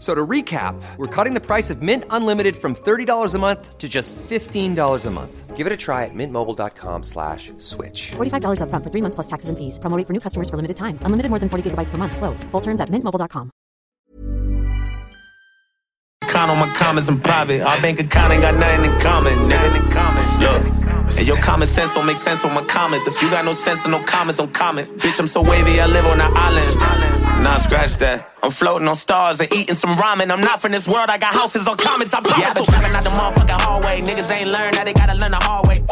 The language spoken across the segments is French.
So to recap, we're cutting the price of Mint Unlimited from $30 a month to just $15 a month. Give it a try at mintmobile.com slash switch. $45 upfront for three months plus taxes and fees. Promoting for new customers for limited time. Unlimited more than 40 gigabytes per month. Slows. Full terms at mintmobile.com. Count on my comments in private. Our bank account ain't got nothing in common, nigga. Look. And your common sense don't make sense with my comments. If you got no sense and no comments, don't comment. Bitch, I'm so wavy, I live on an island. Nah, scratch that. I'm floating on stars and eating some ramen. I'm not from this world, I got houses on comments, I promise. Yeah, I been trapping out the motherfucking hallway. Niggas ain't learned that they gotta learn the hard way.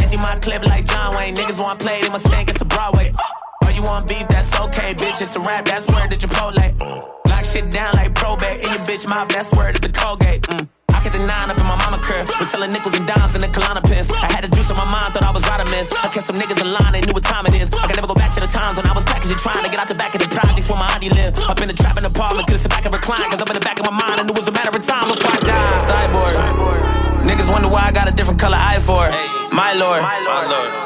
Empty my clip like John Wayne. Niggas want play, they must think it's a Broadway. Oh, you want beef, that's okay, bitch. It's a rap, that's word to Chipotle. Lock shit down like probate. In your bitch mouth, that's word to the Colgate. Mm. The nine up in my mama curve. Was selling nickels and dimes in the Kalana pins. I had the juice on my mind, thought I was vitamins. I kept some niggas in line, they knew what time it is. I can never go back to the times when I was packaging, trying to get out the back of the projects where my auntie lived. Up in the trap in the apartments, couldn't sit back and recline. Cause up in the back of my mind, I knew it was a matter of time before I died. Cyborg. Niggas wonder why I got a different color eye for it. My lord.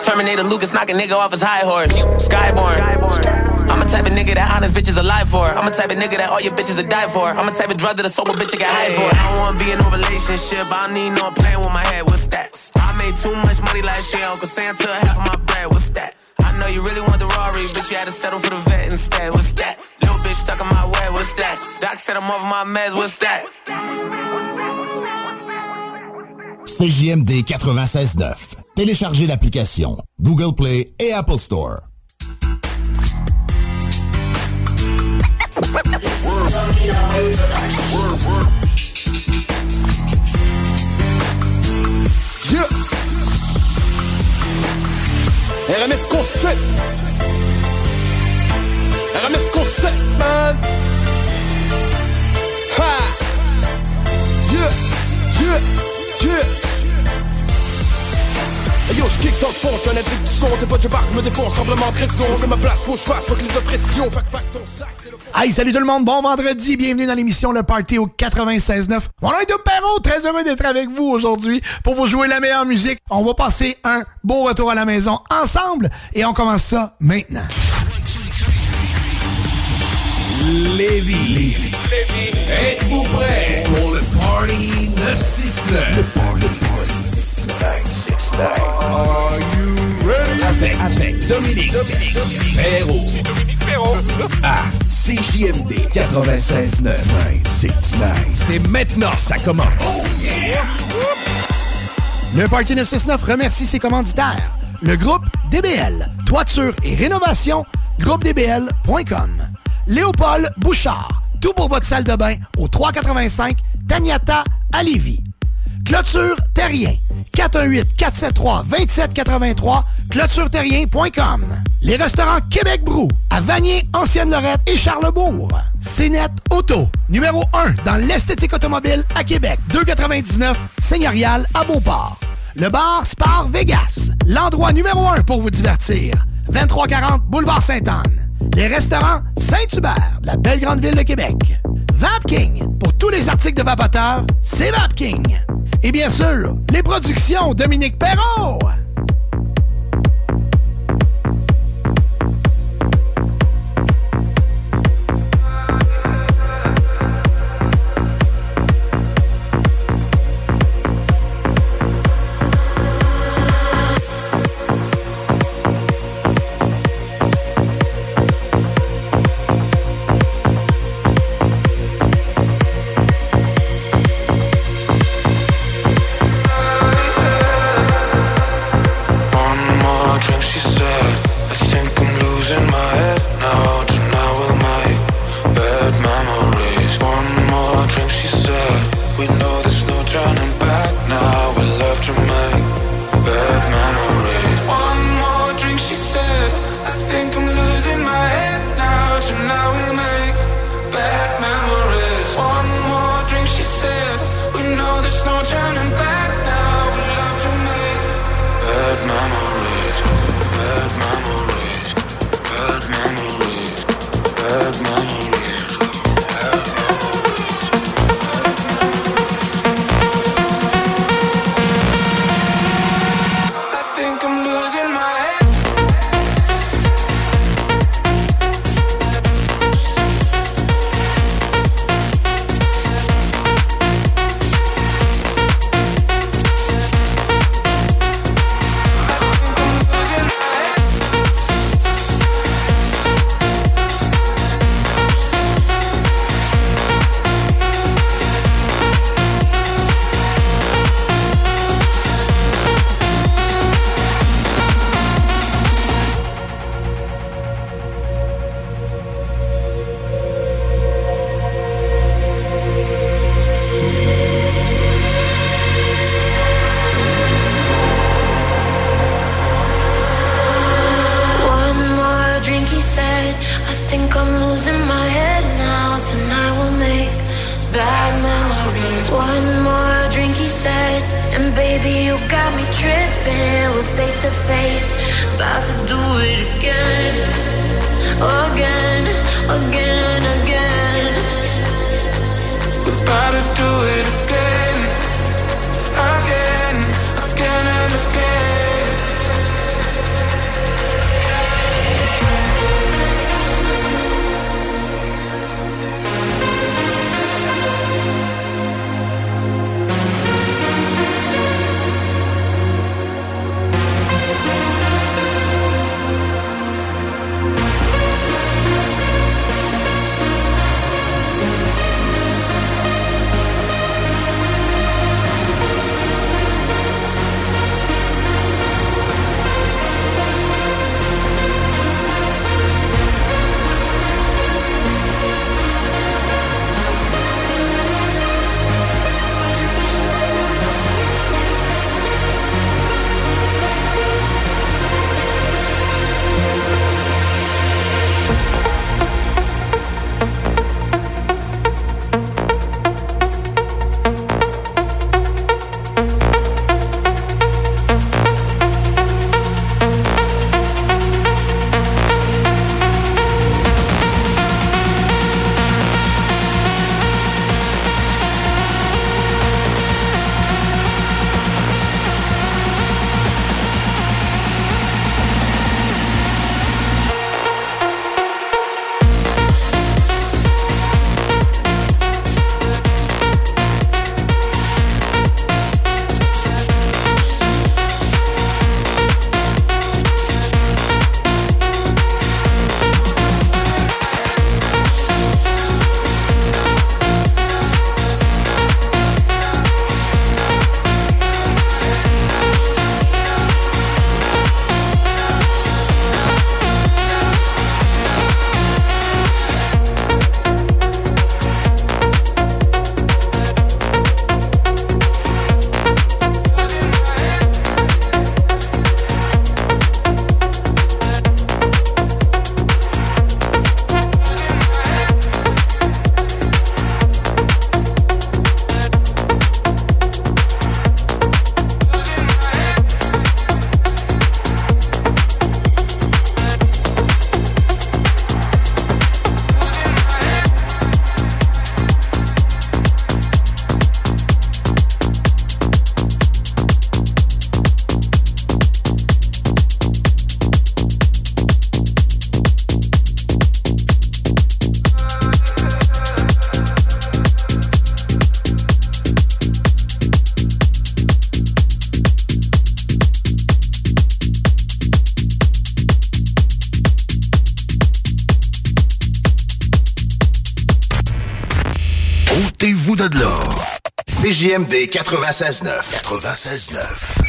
Terminator Lucas knock a nigga off his high horse. Skyborn. I'm a type of nigga that honest bitches alive for. I'm a type of nigga that all your bitches will die for. I'm a type of drug that a sober bitch you get high for. I don't wanna be in no relationship. I don't need no playing with my head. What's that? I made too much money last year. Uncle Santa half of my bread. What's that? I know you really want the Rari, but you had to settle for the vet instead. What's that? Little bitch stuck in my way. What's that? Doc said I'm over my meds. What's that? CJMD 96.9. Téléchargez l'application Google Play et Apple Store. Yeah. RMS Concept. RMS Concept, man. Ha. Yeah. Yeah. Yeah. Hey yo, je kick dans le fond, t'es un addict du son, tes potes débarquent, me défonce, simplement de raison. C'est ma place, faut que je fasse, faut que les oppressions, que pack ton sac, Hey, salut tout le monde, bon vendredi, bienvenue dans l'émission Le Party au 96.9. Mon nom est Dom Perrault, très heureux d'être avec vous aujourd'hui pour vous jouer la meilleure musique. On va passer un beau retour à la maison ensemble et on commence ça maintenant. Lévis. Êtes-vous prêts pour le Party 969? Le Party, le Party 969. Are you ready? Avec, avec Dominique, Dominique, Dominique Perrault. C'est Dominique Perrault. À CJMD 96.9. 969. C'est maintenant, ça commence. Oh yeah! Le Party 969 remercie ses commanditaires. Le groupe DBL, toiture et rénovation, groupedbl.com. Léopold Bouchard, tout pour votre salle de bain au 385 Taniata à Lévis. Clôture Terrien, 418-473-2783, clôtureterrien.com. Les restaurants Québec Brou, à Vanier, Ancienne-Lorette et Charlebourg. CNET Auto, numéro 1 dans l'esthétique automobile à Québec, 299 Seigneurial à Beauport. Le bar Spar Vegas, l'endroit numéro 1 pour vous divertir. 2340 Boulevard Sainte-Anne. Les restaurants Saint-Hubert, la belle grande ville de Québec. Vapking, pour tous les articles de vapoteurs, c'est Vapking. Et bien sûr, les productions Dominique Perrault. 96.9. 96.9.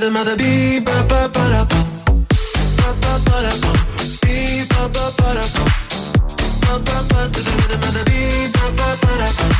the mother be, ba ba ba da ba, ba ba ba da ba, be, ba ba ba da ba, ba ba ba to the mother, be, ba ba ba da ba.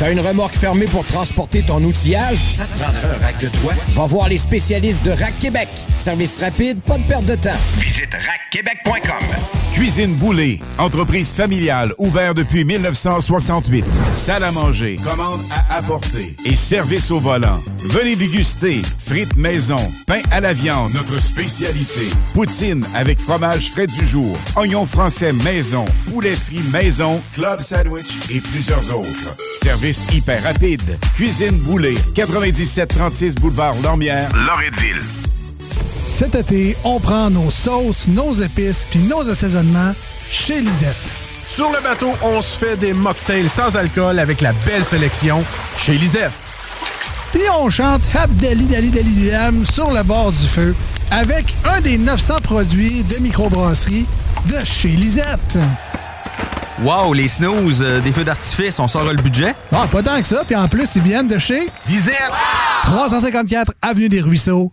T'as une remorque fermée pour transporter ton outillage? Ça te prendra un rack de toi? Va voir les spécialistes de Rack Québec. Service rapide, pas de perte de temps. Visite rackquebec.com. Cuisine Boulée, entreprise familiale ouverte depuis 1968. Salle à manger, commande à apporter et service au volant. Venez déguster frites maison, pain à la viande, notre spécialité. Poutine avec fromage frais du jour, oignons français maison, poulet frit maison, club sandwich et plusieurs autres. Service hyper rapide. Cuisine Boulée, 9736 boulevard Lormière, Loretteville. Cet été, on prend nos sauces, nos épices puis nos assaisonnements chez Lisette. Sur le bateau, on se fait des mocktails sans alcool avec la belle sélection chez Lisette. Puis on chante Abdali Dali Dali Dam sur le bord du feu avec un des 900 produits de microbrasserie de chez Lisette. Wow, les snooze, euh, des feux d'artifice, on sort le budget? Ah, pas tant que ça. Puis en plus, ils viennent de chez Lisette. 354 Avenue des Ruisseaux,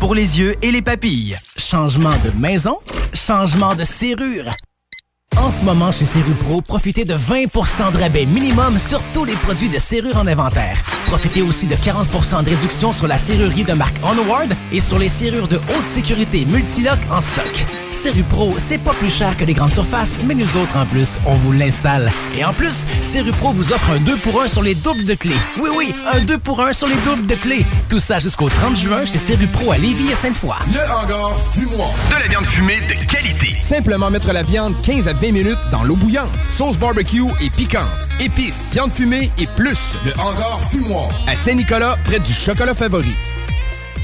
pour les yeux et les papilles. Changement de maison, changement de serrure. En ce moment, chez Serrupro, profitez de 20% de rabais minimum sur tous les produits de serrure en inventaire. Profitez aussi de 40% de réduction sur la serrurerie de marque Onward et sur les serrures de haute sécurité Multilock en stock. Serrupro, c'est pas plus cher que les grandes surfaces, mais nous autres, en plus, on vous l'installe. Et en plus, Serrupro vous offre un 2 pour 1 sur les doubles de clés. Oui, oui, un 2 pour 1 sur les doubles de clés. Tout ça jusqu'au 30 juin chez Serrupro à Lévis et Sainte-Foy. Le hangar fumoir. De la viande fumée de qualité. Simplement mettre la viande 15 à 20 minutes dans l'eau bouillante. Sauce barbecue et piquante. Épices, viande fumée et plus. Le hangar fumoir. À Saint-Nicolas, près du chocolat favori.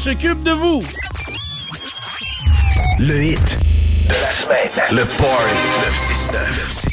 s'occupe de vous. Le hit de la semaine. Le Party 969.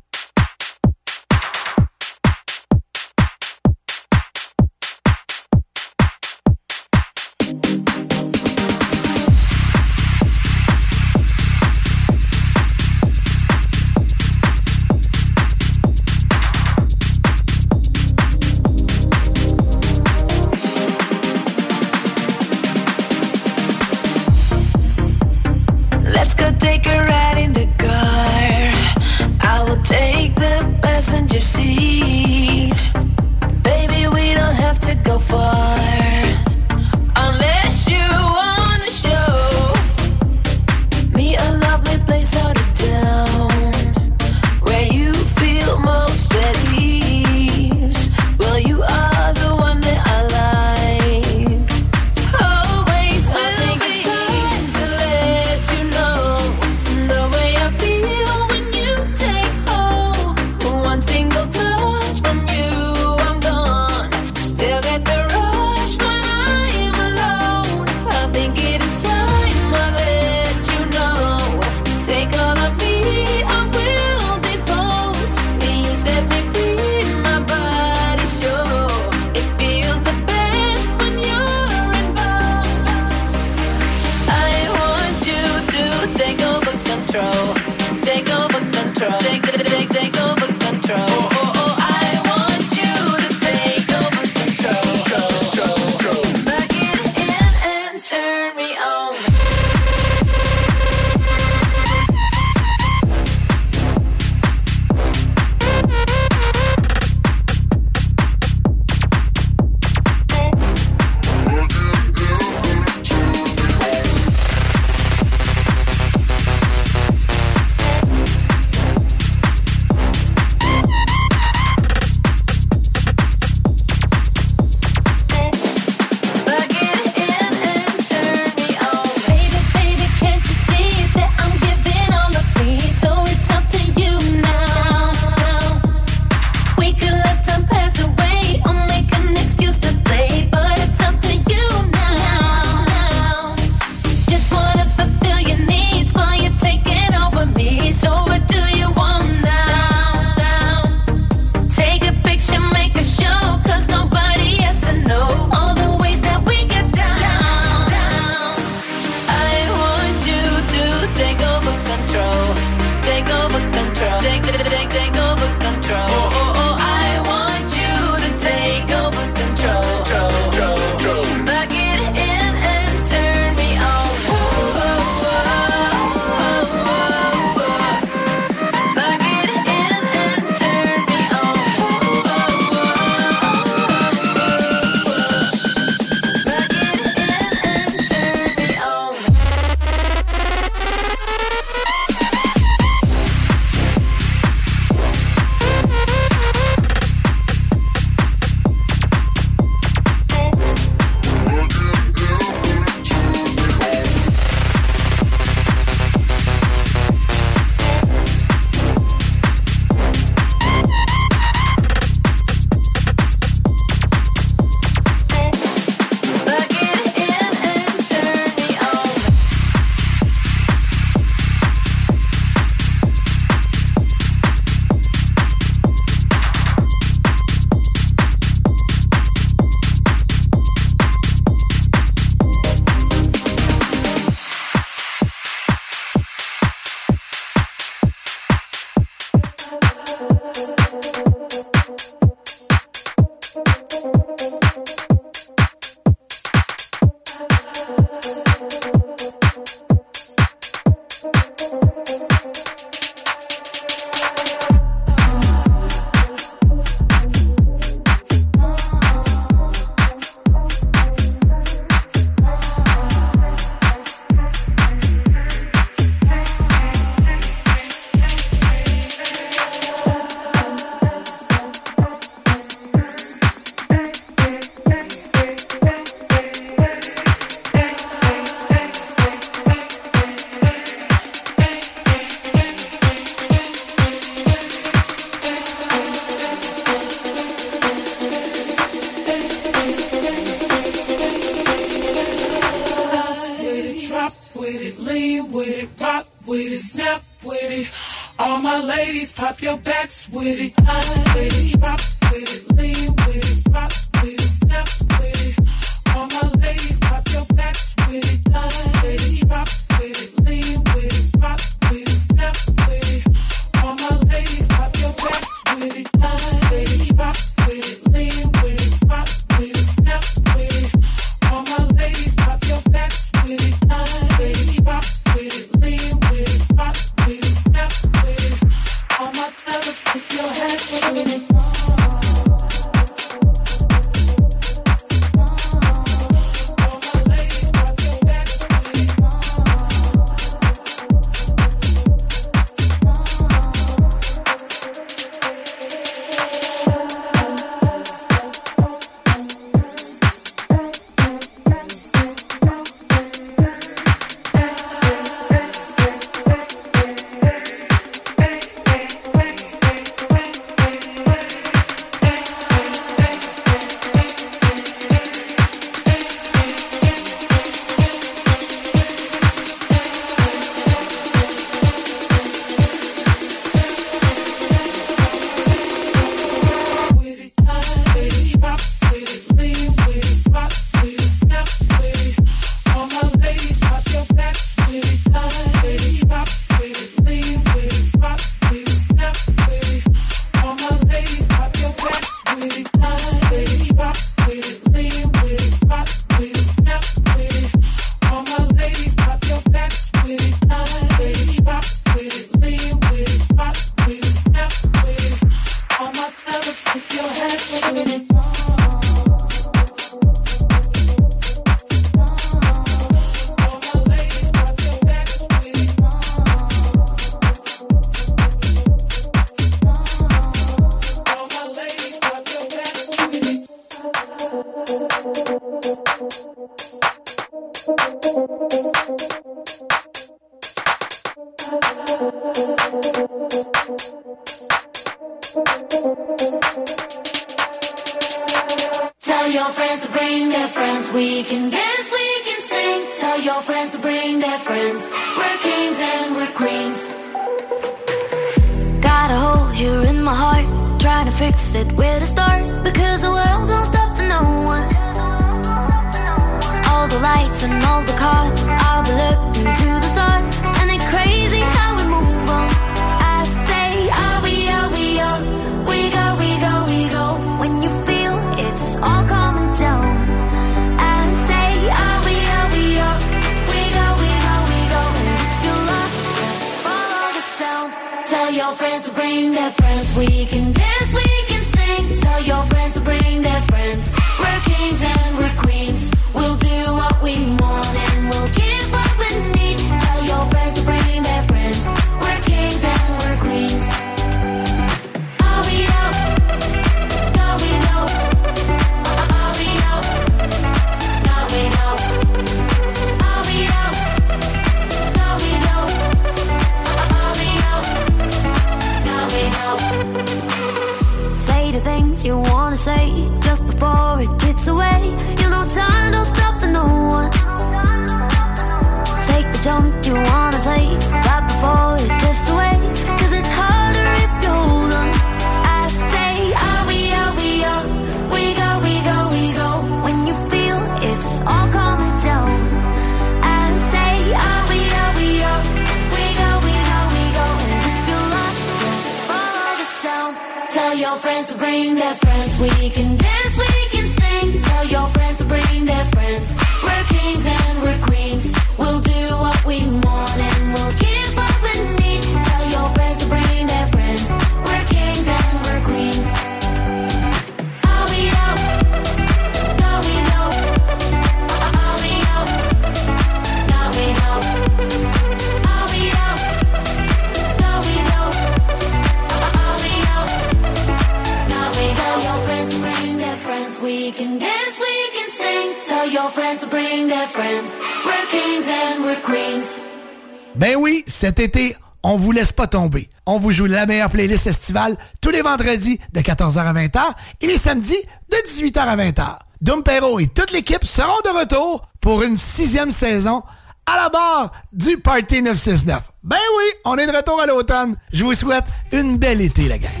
tomber. On vous joue la meilleure playlist estivale tous les vendredis de 14h à 20h et les samedis de 18h à 20h. Dom Perrault et toute l'équipe seront de retour pour une sixième saison à la barre du Party 969. Ben oui, on est de retour à l'automne. Je vous souhaite une belle été, la gang.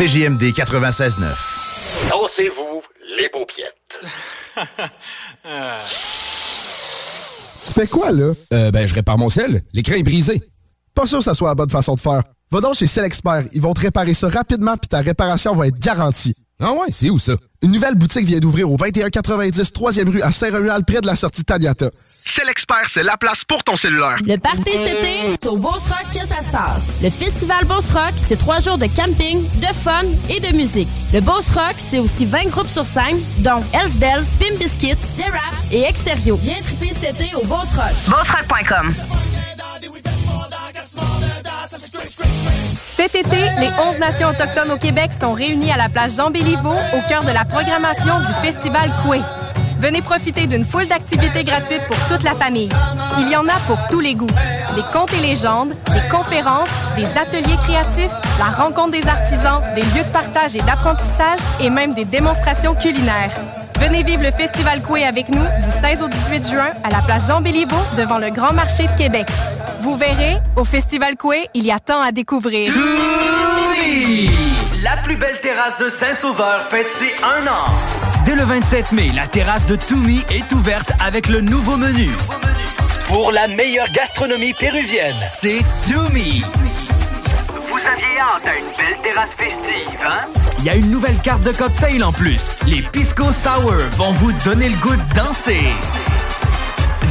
CJMD 96.9. Dansez-vous les paupiètes. Tu fais quoi, là? Euh, ben, je répare mon sel. L'écran est brisé. Pas sûr que ça soit la bonne façon de faire. Va donc chez Expert. Ils vont te réparer ça rapidement puis ta réparation va être garantie. Ah ouais, c'est où ça? Une nouvelle boutique vient d'ouvrir au 2190 3e rue à Saint-Romuald, près de la sortie Taniata. Expert, c'est la place pour ton cellulaire. Le party cet été, c'est au Beauce Rock que ça se passe. Le festival Beauce Rock, c'est trois jours de camping, de fun et de musique. Le Beauce Rock, c'est aussi 20 groupes sur scène, dont Hells Bells, Pim Biscuits, The Raps et Extérieur. Viens triper cet été au Beauce Rock. BeauceRock.com. Cet été, les 11 nations autochtones au Québec sont réunies à la place Jean-Béliveau au cœur de la programmation du Festival Coué. Venez profiter d'une foule d'activités gratuites pour toute la famille. Il y en a pour tous les goûts. Des contes et légendes, des conférences, des ateliers créatifs, la rencontre des artisans, des lieux de partage et d'apprentissage et même des démonstrations culinaires. Venez vivre le Festival Coué avec nous du 16 au 18 juin à la place Jean-Béliveau devant le Grand Marché de Québec. Vous verrez, au Festival Coué, il y a tant à découvrir. La plus belle terrasse de Saint-Sauveur fête ses un an. Dès le 27 mai, la terrasse de Toumi est ouverte avec le nouveau menu. Pour la meilleure gastronomie péruvienne, c'est Toumi. Vous aviez hâte à une belle terrasse festive, hein? Il y a une nouvelle carte de cocktail en plus. Les Pisco Sour vont vous donner le goût de danser.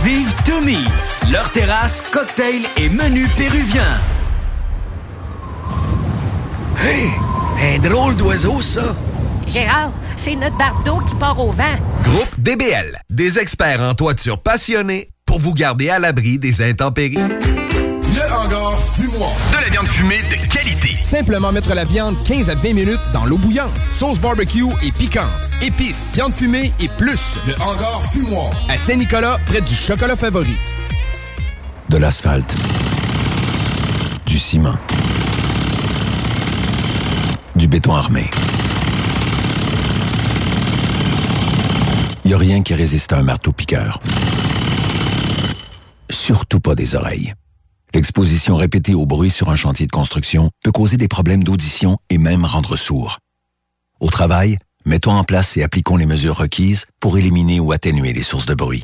Vive Toumi, leur terrasse, cocktail et menu péruvien. Hey, un drôle d'oiseau, ça. Gérard, c'est notre bardeau qui part au vent. Groupe DBL, des experts en toiture passionnés pour vous garder à l'abri des intempéries. Le hangar fumoir. De la viande fumée de qualité. Simplement mettre la viande 15 à 20 minutes dans l'eau bouillante. Sauce barbecue et piquante. Épices, viande fumée et plus. Le hangar fumoir. À Saint-Nicolas, près du chocolat favori. De l'asphalte. Du ciment. Du béton armé. Il a rien qui résiste à un marteau-piqueur. Surtout pas des oreilles. L'exposition répétée au bruit sur un chantier de construction peut causer des problèmes d'audition et même rendre sourd. Au travail, mettons en place et appliquons les mesures requises pour éliminer ou atténuer les sources de bruit.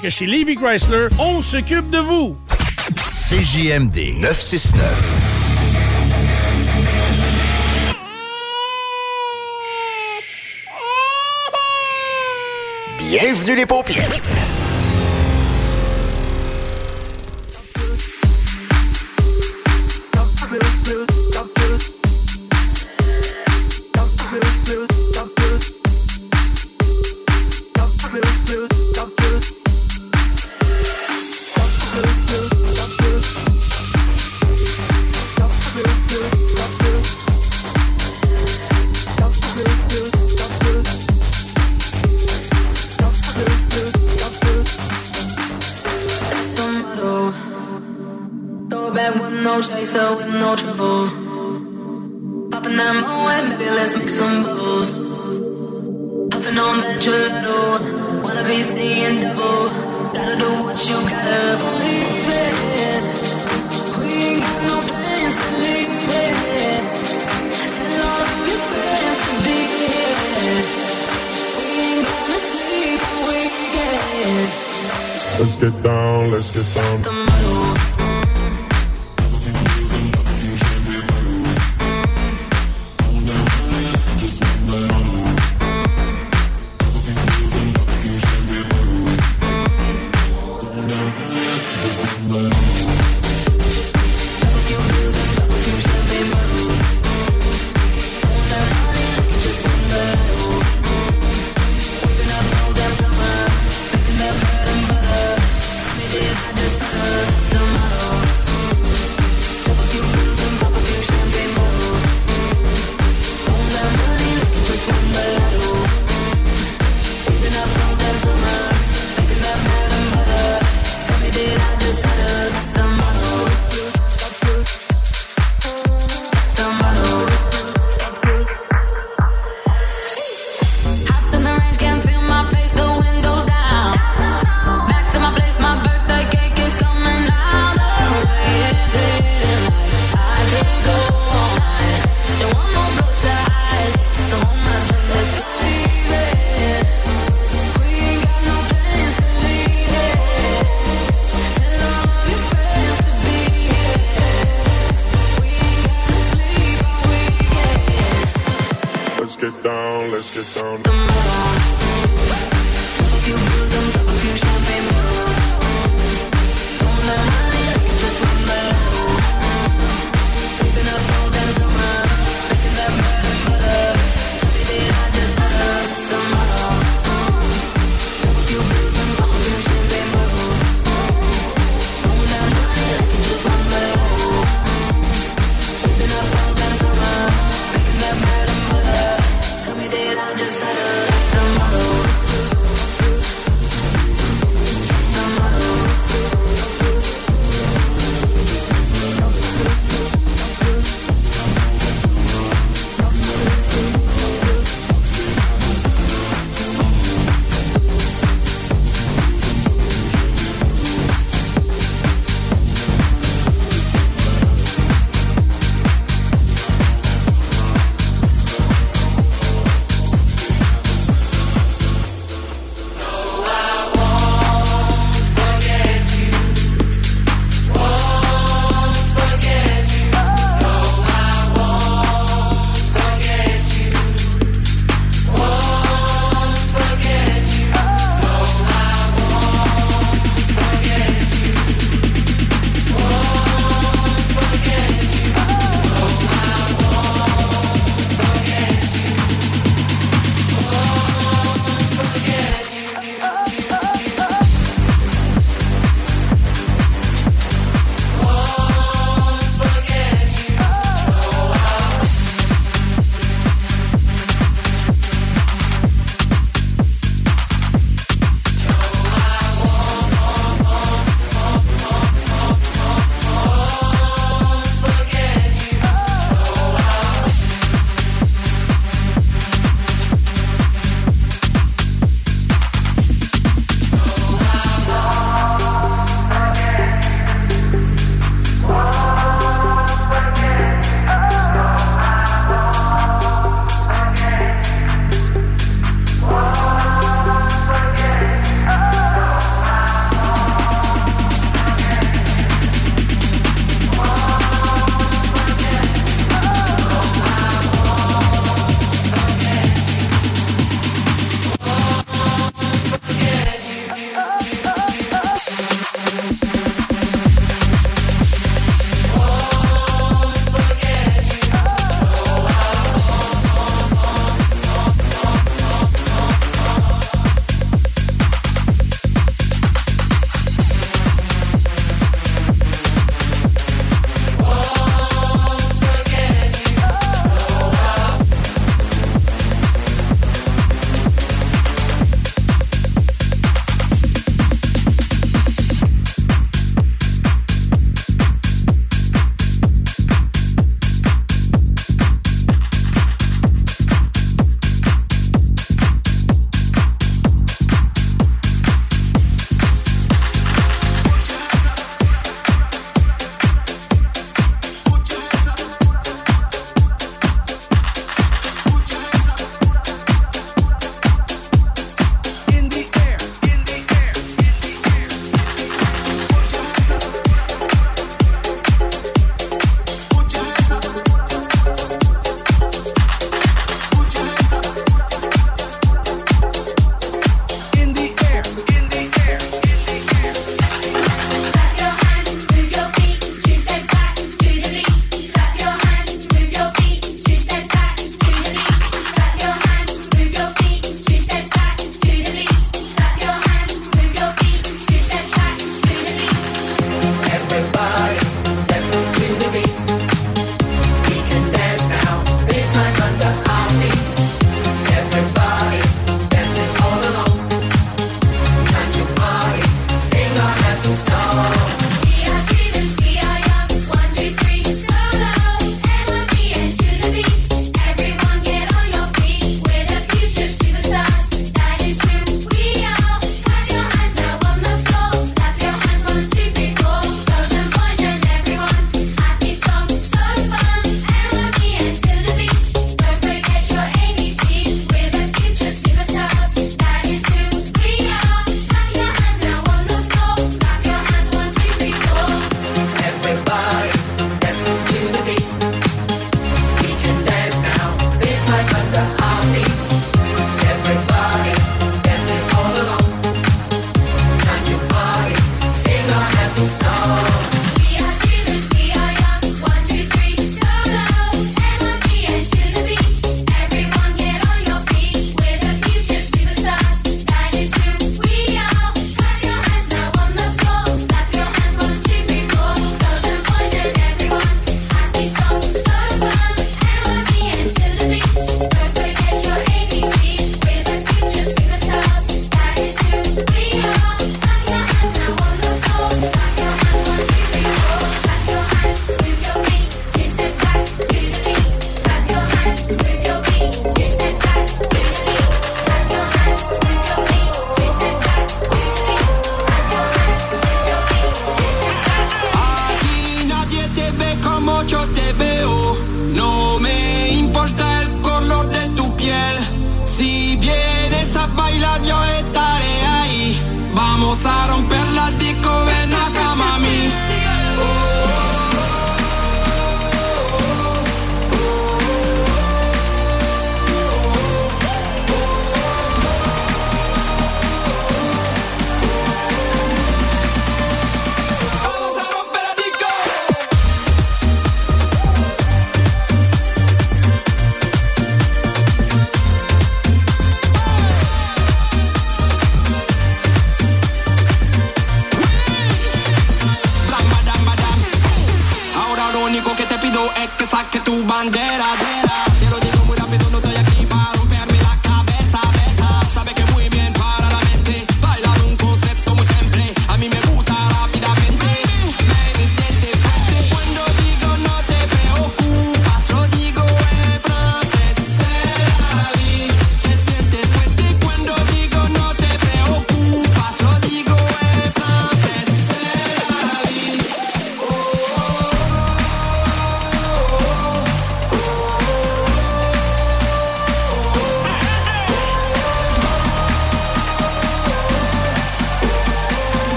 que chez Levy Chrysler, on s'occupe de vous. CJMD 969. Bienvenue les paupières. With no trouble. Popping that moe, maybe let's make some bubbles. Puffing on that gelato. Wanna be seeing double. Gotta do what you gotta believe it. We ain't got no plans to leave it. Tell all of your friends to be here. We ain't gonna sleep all weekend. Let's get down, let's get down.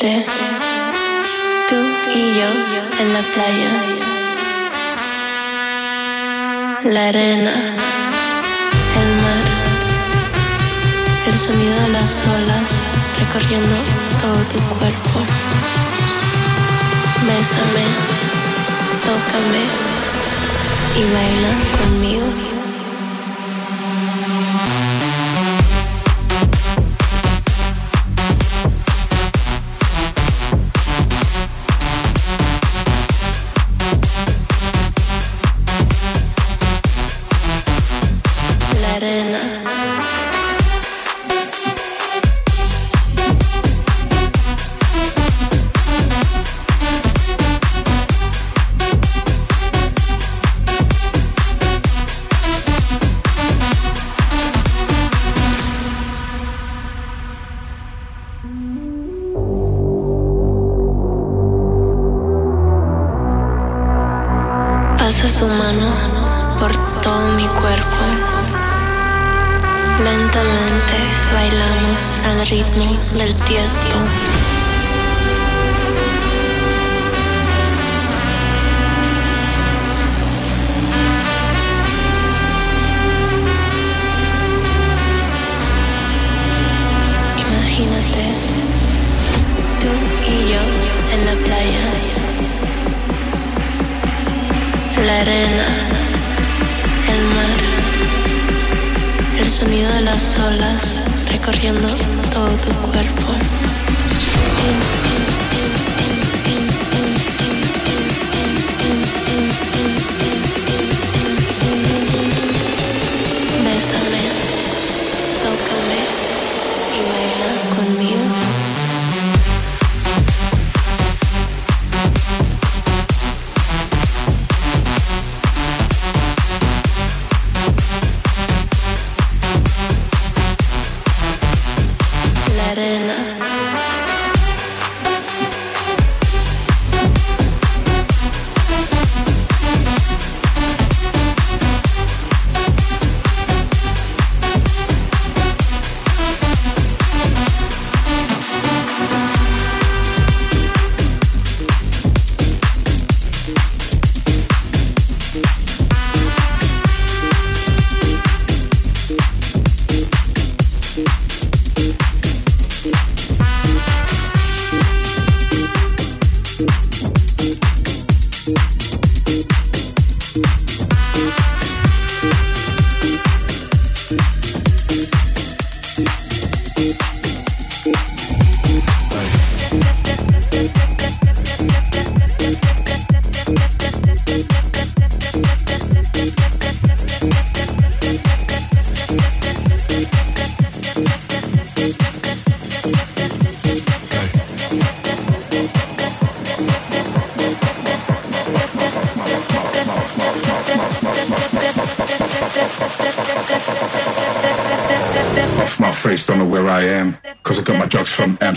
tú y yo en la playa, la arena.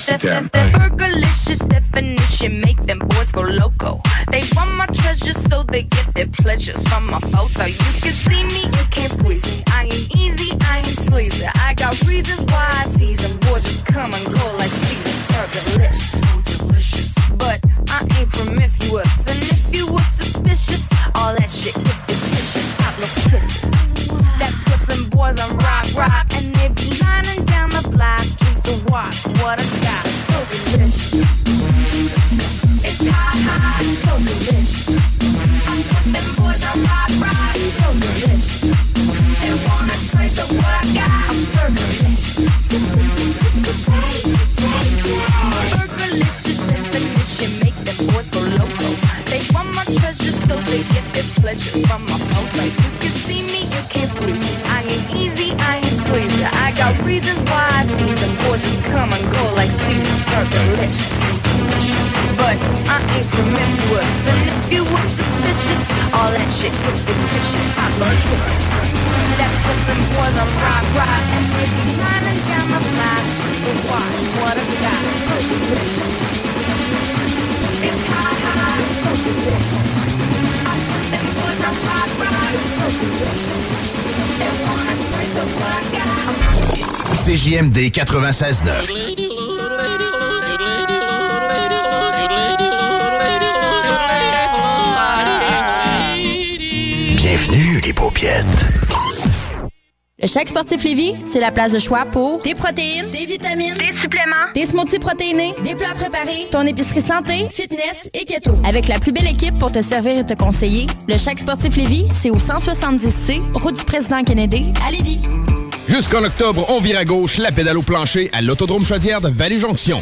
step. CJMD 96.9. Bienvenue les paupiètes. Le Chèque Sportif Lévis, c'est la place de choix pour des protéines, des vitamines, des suppléments, des smoothies protéinés, des plats préparés, ton épicerie santé, fitness et keto. Avec la plus belle équipe pour te servir et te conseiller, le Chèque Sportif Lévis, c'est au 170C, route du président Kennedy, à Lévis. Jusqu'en octobre, on vire à gauche la pédale au plancher à l'Autodrome Chaudière de Vallée-Jonction.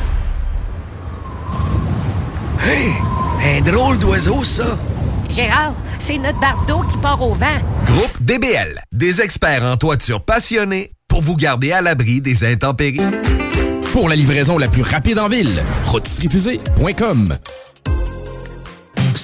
Hey, un drôle d'oiseau, ça. Gérard, c'est notre bardeau qui part au vent. Groupe DBL, des experts en toiture passionnés pour vous garder à l'abri des intempéries. Pour la livraison la plus rapide en ville, rotisseriefusée.com.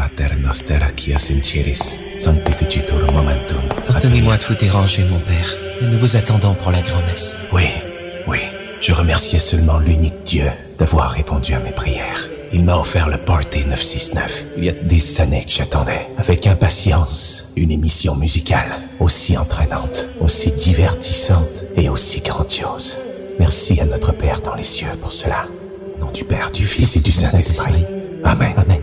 Pater noster qui ciris, sanctificitur momentum. Pardonnez-moi de vous déranger, mon père, mais nous vous attendons pour la grand-messe. Oui, oui, je remerciais seulement l'unique Dieu d'avoir répondu à mes prières. Il m'a offert le Party 969. Il y a des années que j'attendais, avec impatience, une émission musicale aussi entraînante, aussi divertissante et aussi grandiose. Merci à notre Père dans les cieux pour cela. Au nom du Père, du Fils et du Saint-Esprit. Amen. Amen.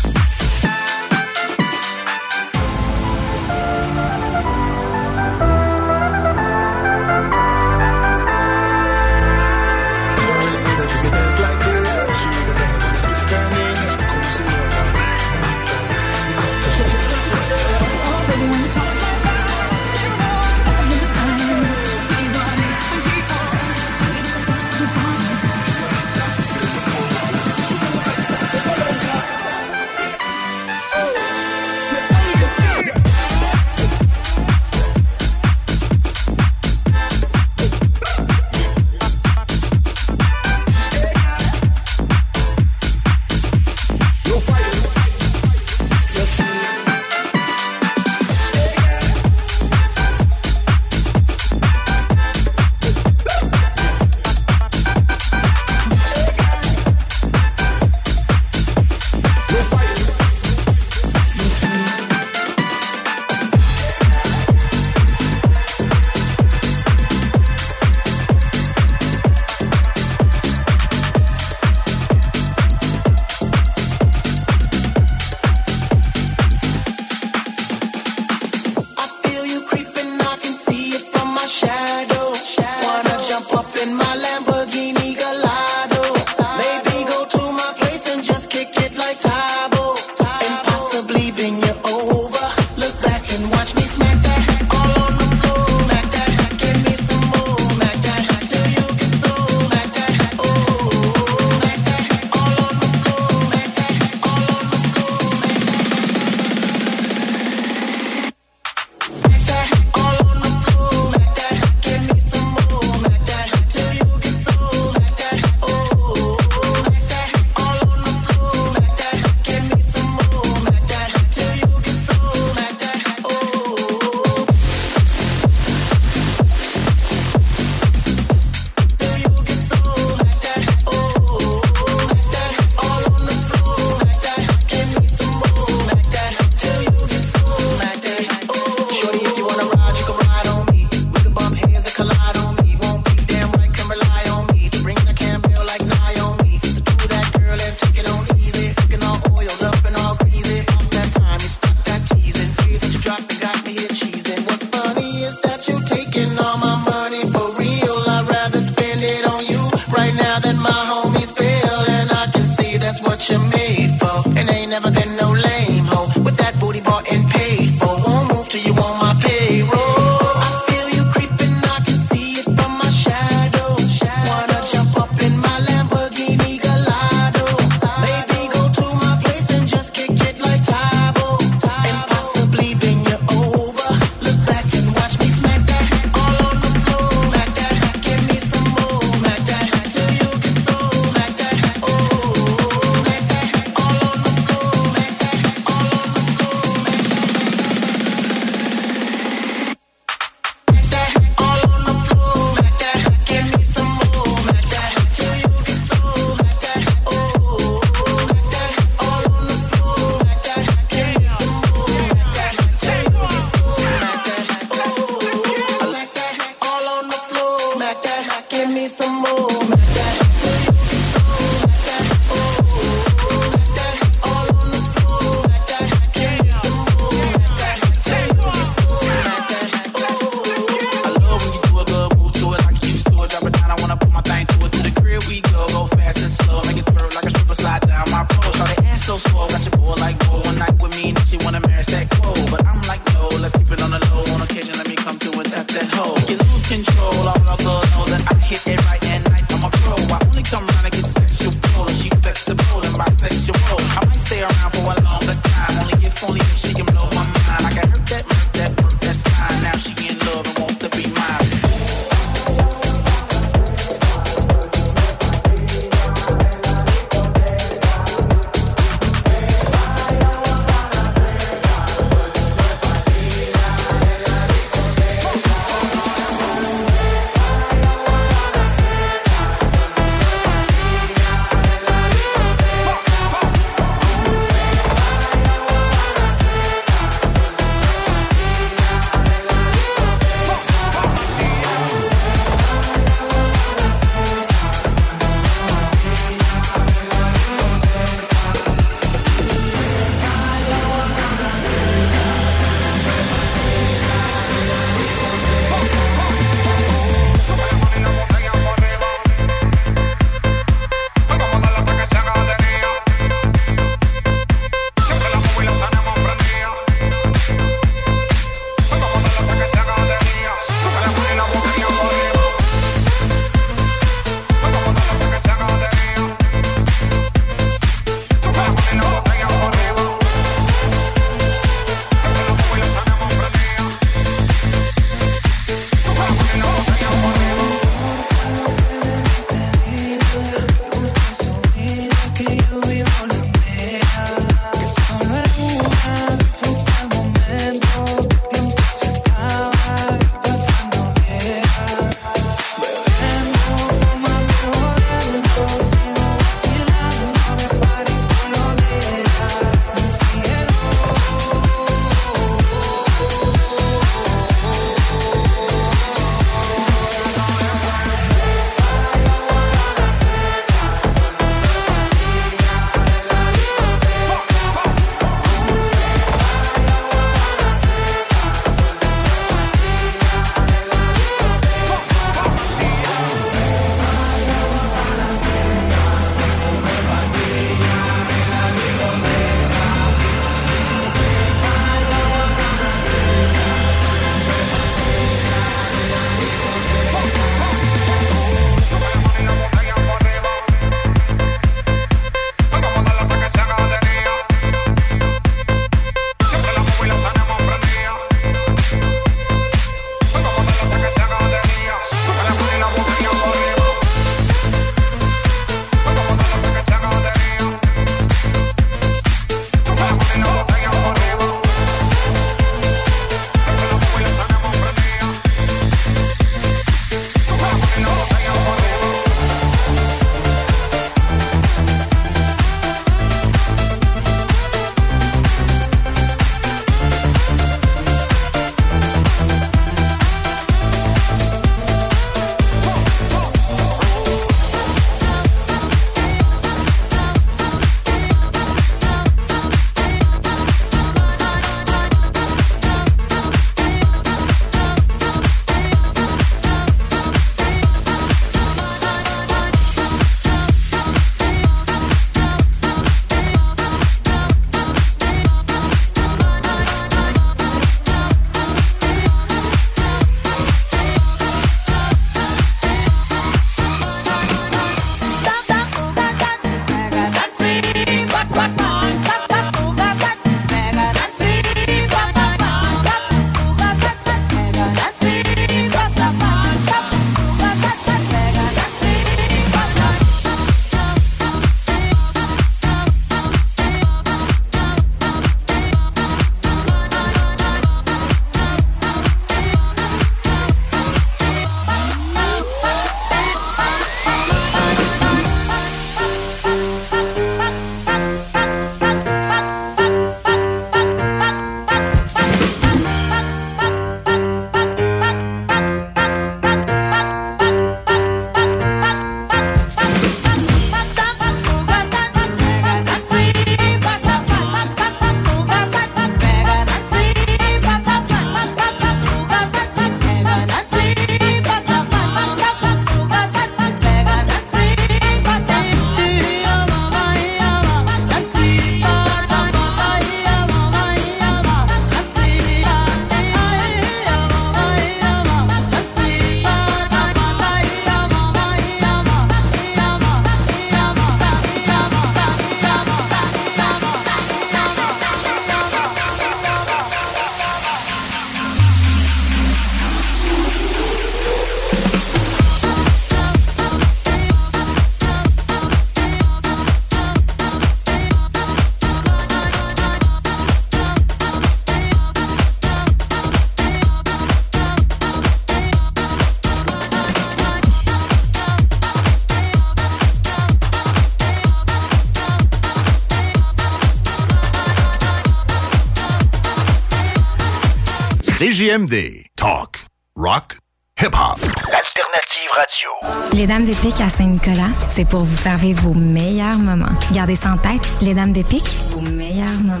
CJMD. Talk, rock, hip-hop. Alternative radio. Les Dames de Pique à Saint-Nicolas, c'est pour vous faire vivre vos meilleurs moments. Gardez ça en tête, les Dames de Pique, vos meilleurs moments.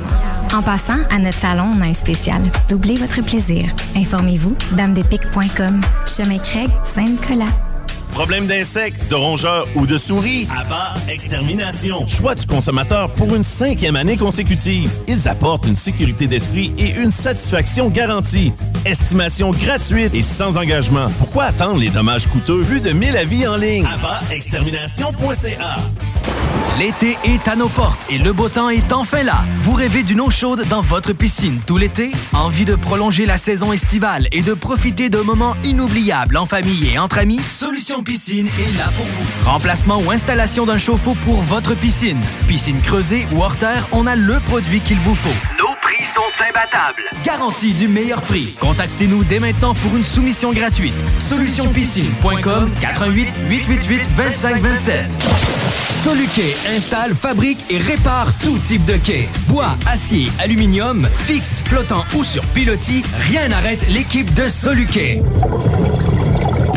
En passant, à notre salon, on a un spécial. Doublez votre plaisir. Informez-vous, damedepique.com. Chemin Craig, Saint-Nicolas. Problème d'insectes, de rongeurs ou de souris? Abba Extermination. Choix du consommateur pour une cinquième année consécutive. Ils apportent une sécurité d'esprit et une satisfaction garantie. Estimation gratuite et sans engagement. Pourquoi attendre les dommages coûteux vu de 1000 avis en ligne? AbbaExtermination.ca L'été est à nos portes et le beau temps est enfin là. Vous rêvez d'une eau chaude dans votre piscine tout l'été? Envie de prolonger la saison estivale et de profiter de moments inoubliables en famille et entre amis? Solution Piscine est là pour vous. Remplacement ou installation d'un chauffe-eau pour votre piscine. Piscine creusée ou hors terre, on a le produit qu'il vous faut. Nos prix sont imbattables. Garantie du meilleur prix. Contactez-nous dès maintenant pour une soumission gratuite. Solutionpiscine.com 88 888 2527. Soluquet installe, fabrique et répare tout type de quai. Bois, acier, aluminium, fixe, flottant ou sur pilotis, rien n'arrête l'équipe de Soluquet.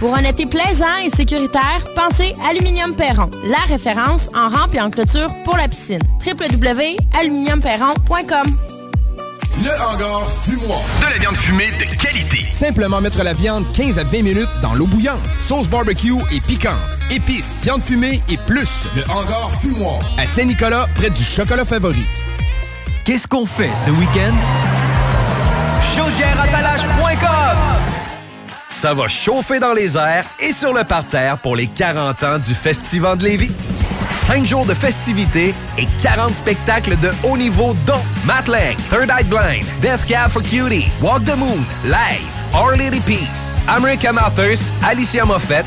Pour un été plaisant et sécuritaire, pensez Aluminium Perron, la référence en rampe et en clôture pour la piscine. www.aluminiumperron.com Le hangar fumoir. De la viande fumée de qualité. Simplement mettre la viande 15 à 20 minutes dans l'eau bouillante. Sauce barbecue et piquante. Épices, viande fumée et plus. Le hangar fumoir. À Saint-Nicolas, près du chocolat favori. Qu'est-ce qu'on fait ce week-end? Chaudièreappalaches.com Ça va chauffer dans les airs et sur le parterre pour les 40 ans du Festival de Lévis. 5 jours de festivités et 40 spectacles de haut niveau dont Matt Lang, Third Eye Blind, Death Cab for Cutie, Walk the Moon, Live, Our Lady Peace, American Authors, Alicia Moffett,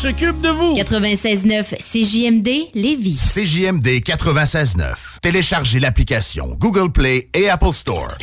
s'occupe de vous. 96.9 CJMD Lévis. CJMD 96.9. Téléchargez l'application Google Play et Apple Store.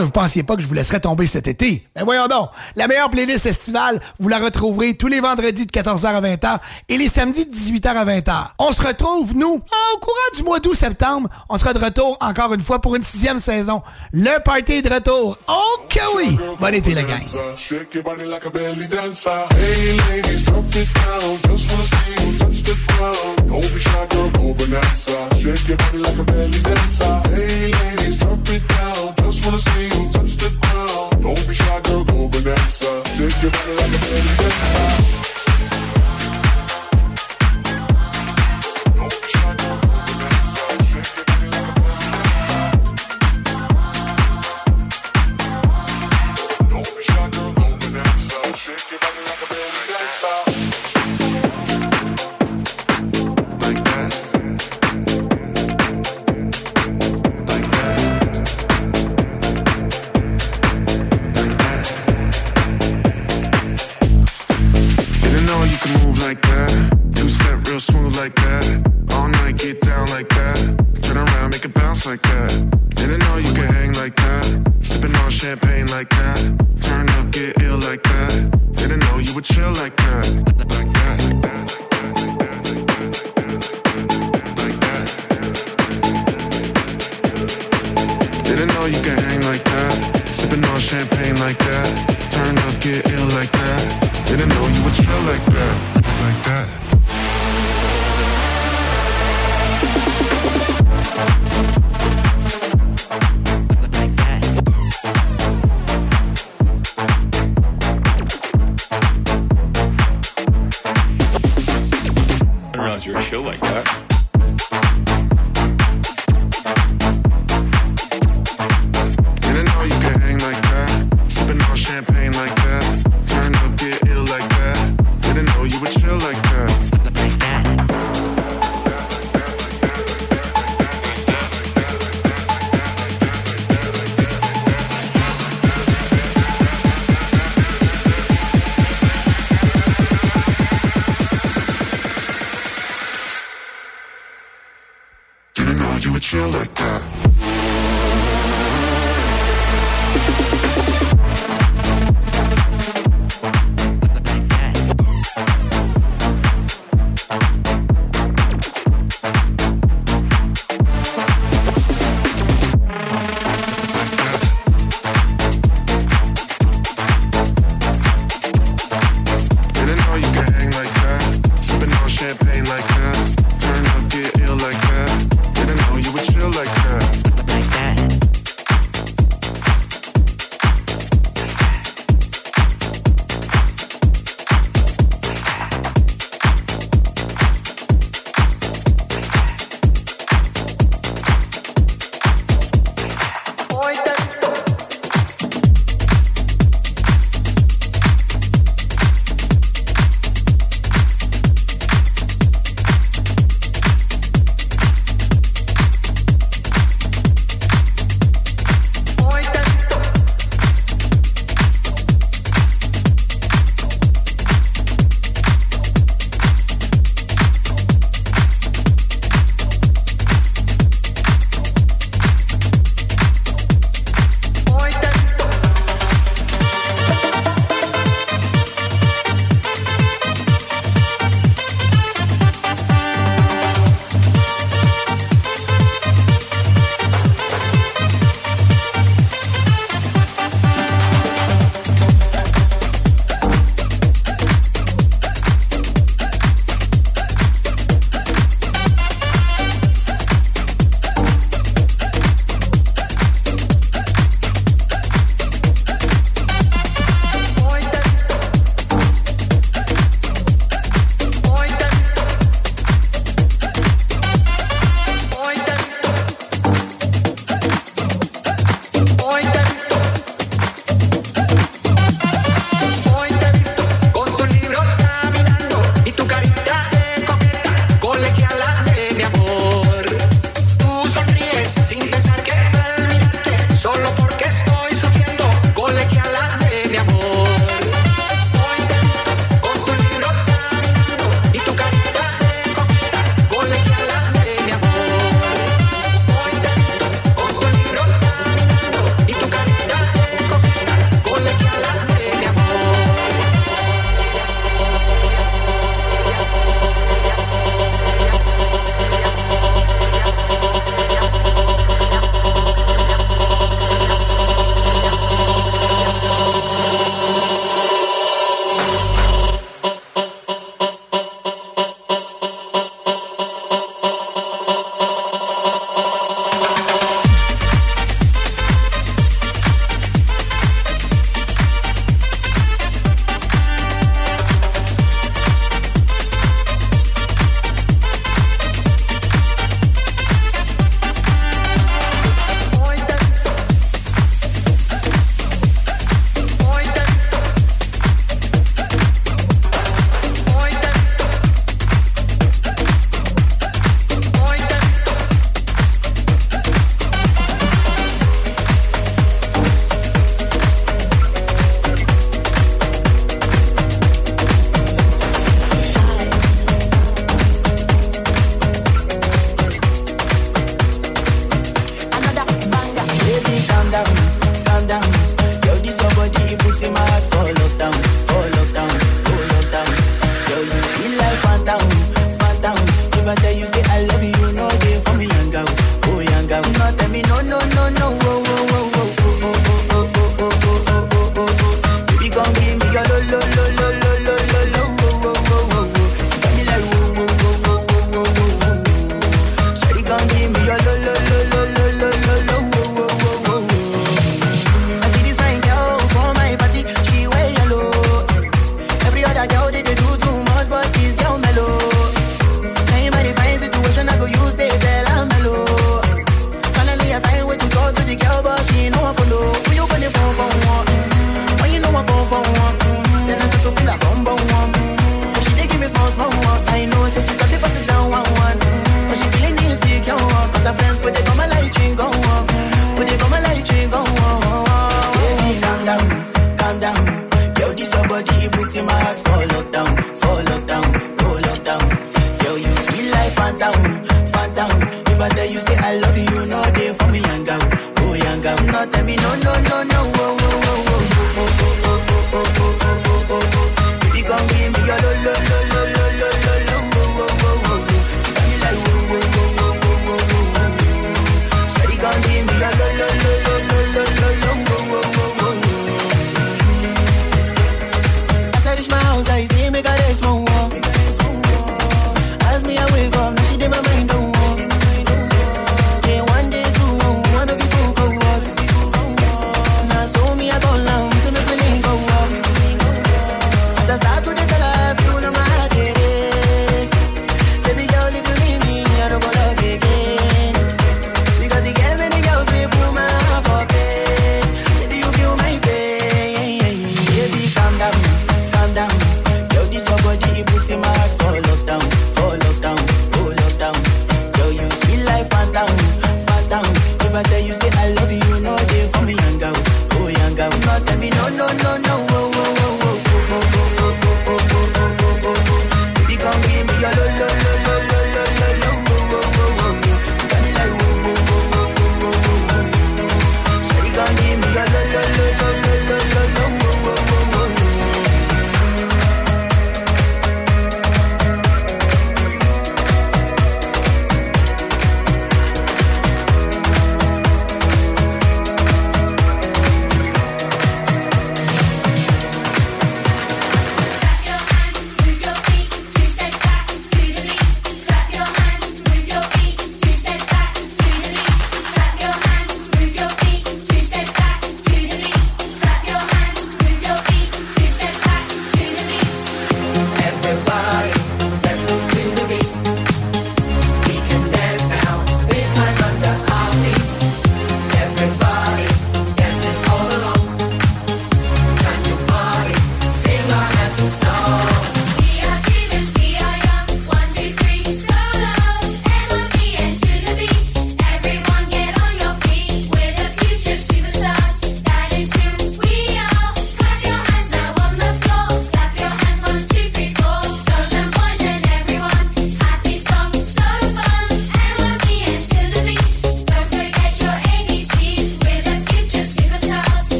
que vous pensiez pas que je vous laisserais tomber cet été? Ben voyons donc, la meilleure playlist estivale, vous la retrouverez tous les vendredis de 14h à 20h et les samedis de 18h à 20h. On se retrouve, nous, au courant du mois d'août-septembre. On sera de retour encore une fois pour une sixième saison. Le party est de retour. Oh que oui! Bon été, la gang!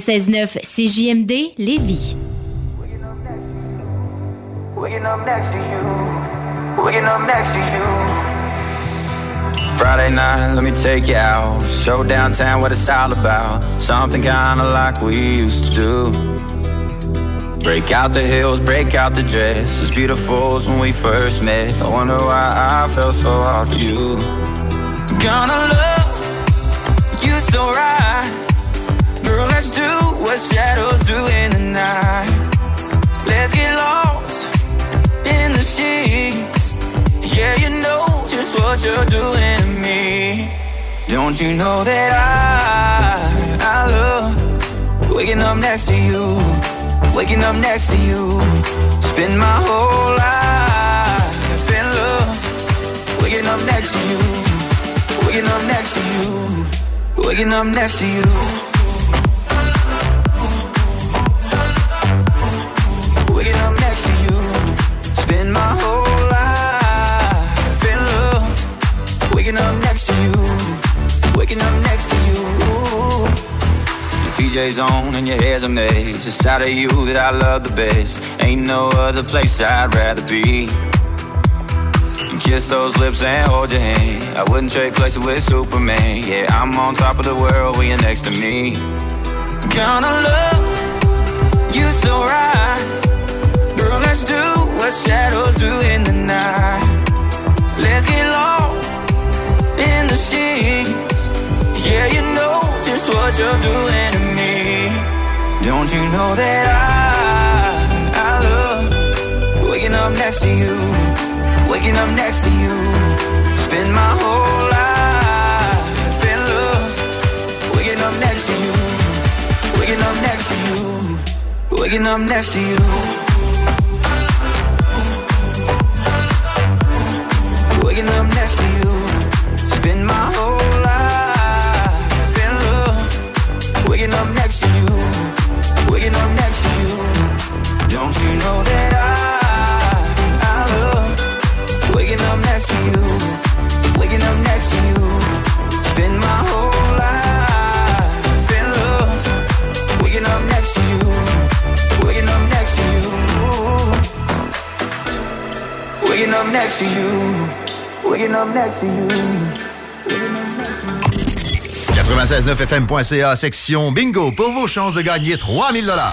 96.9 CJMD Lévis. Friday night, let me take you out. Show downtown what it's all about. Something kinda like we used to do. Break out the heels, break out the dress. As beautiful as when we first met. I wonder why I felt so hard for you. Gonna love you so right. Let's do what shadows do in the night. Let's get lost in the sheets. Yeah, you know just what you're doing to me. Don't you know that I, I love waking up next to you, waking up next to you. Spend my whole life in love, waking up next to you, waking up next to you, waking up next to you. PJ's on and your hair's a mess. It's out of you that I love the best. Ain't no other place I'd rather be. And kiss those lips and hold your hand. I wouldn't trade places with Superman. Yeah, I'm on top of the world when you're next to me. Gonna love you so right. Girl, let's do what shadows do in the night. Let's get lost in the sheets. Yeah, you know what you're doing to me. Don't you know that I, I love waking up next to you, waking up next to you. Spend my whole life in love, waking up next to you, waking up next to you, waking up next to you. Waking up next to you. Spend my whole next to you. Waking up next to you. 969fm.ca, section bingo, pour vos chances de gagner 3000 dollars.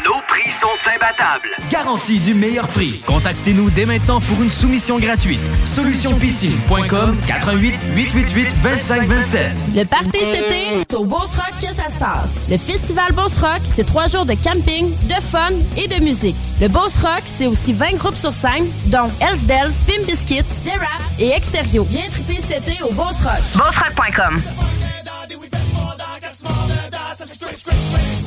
Sont imbattables. Garantie du meilleur prix. Contactez-nous dès maintenant pour une soumission gratuite. Solutionpiscine.com 88 888 2527. Le party cet été, c'est au Beauce Rock que ça se passe. Le festival Beauce Rock, c'est trois jours de camping, de fun et de musique. Le Beauce Rock, c'est aussi 20 groupes sur scène, dont Hells Bells, Pim Biscuits, The Raps et Extérieur. Viens triper cet été au Beauce Rock. BeauceRock.com.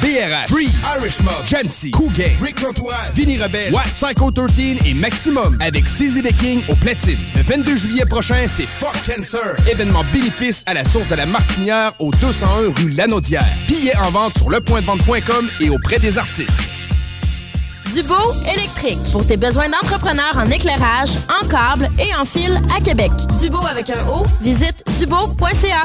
BRH, Free, Irish Mob, Cool Gang, Rick Rotois, Vinny Rebelle, What, Psycho 13 et Maximum avec CZ the King au platine. Le 22 juillet prochain, c'est Fuck Cancer. Événement bénéfice à la source de la Martinière au 201 rue Lanaudière. Billets en vente sur lepointdevente.com et auprès des artistes. Dubo électrique. Pour tes besoins d'entrepreneurs en éclairage, en câble et en fil à Québec. Dubo avec un O, visite dubo.ca.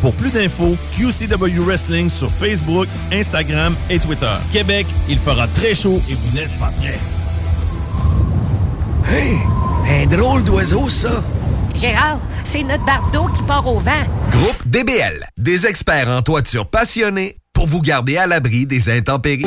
Pour plus d'infos, QCW Wrestling sur Facebook, Instagram et Twitter. Québec, il fera très chaud et vous n'êtes pas prêts. Hey, un drôle d'oiseau, ça. Gérard, c'est notre bardeau qui part au vent. Groupe DBL, des experts en toiture passionnés pour vous garder à l'abri des intempéries.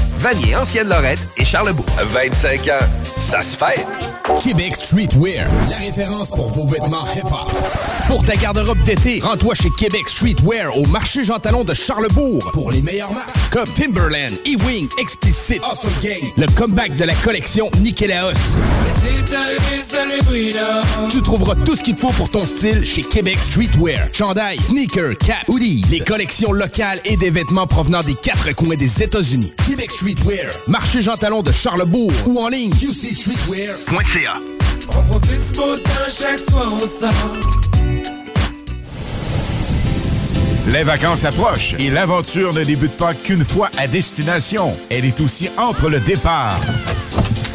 Vanier, Ancienne-Lorette et Charlebourg. 25 ans, ça se fête. Québec Streetwear, la référence pour vos vêtements hip-hop. Pour ta garde-robe d'été, rends-toi chez Québec Streetwear au marché Jean Talon de Charlebourg pour les meilleures marques comme Timberland, E-Wing, Explicit, Awesome Gang, le comeback de la collection Nikélaos. Tu trouveras tout ce qu'il te faut pour ton style chez Québec Streetwear. Chandail, sneakers, cap, hoodies, les collections locales et des vêtements provenant des quatre coins des États-Unis. Québec Streetwear, marché Jean Talon de Charlebourg ou en ligne qcstreetwear.ca. On profite du beau temps, chaque soir on sort. Les vacances approchent et l'aventure ne débute pas qu'une fois à destination. Elle est aussi entre le départ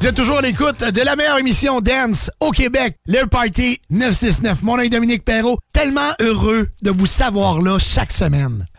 Vous êtes toujours à l'écoute de la meilleure émission Dance au Québec, le Party 969. Mon nom est Dominique Perrault, tellement heureux de vous savoir là chaque semaine.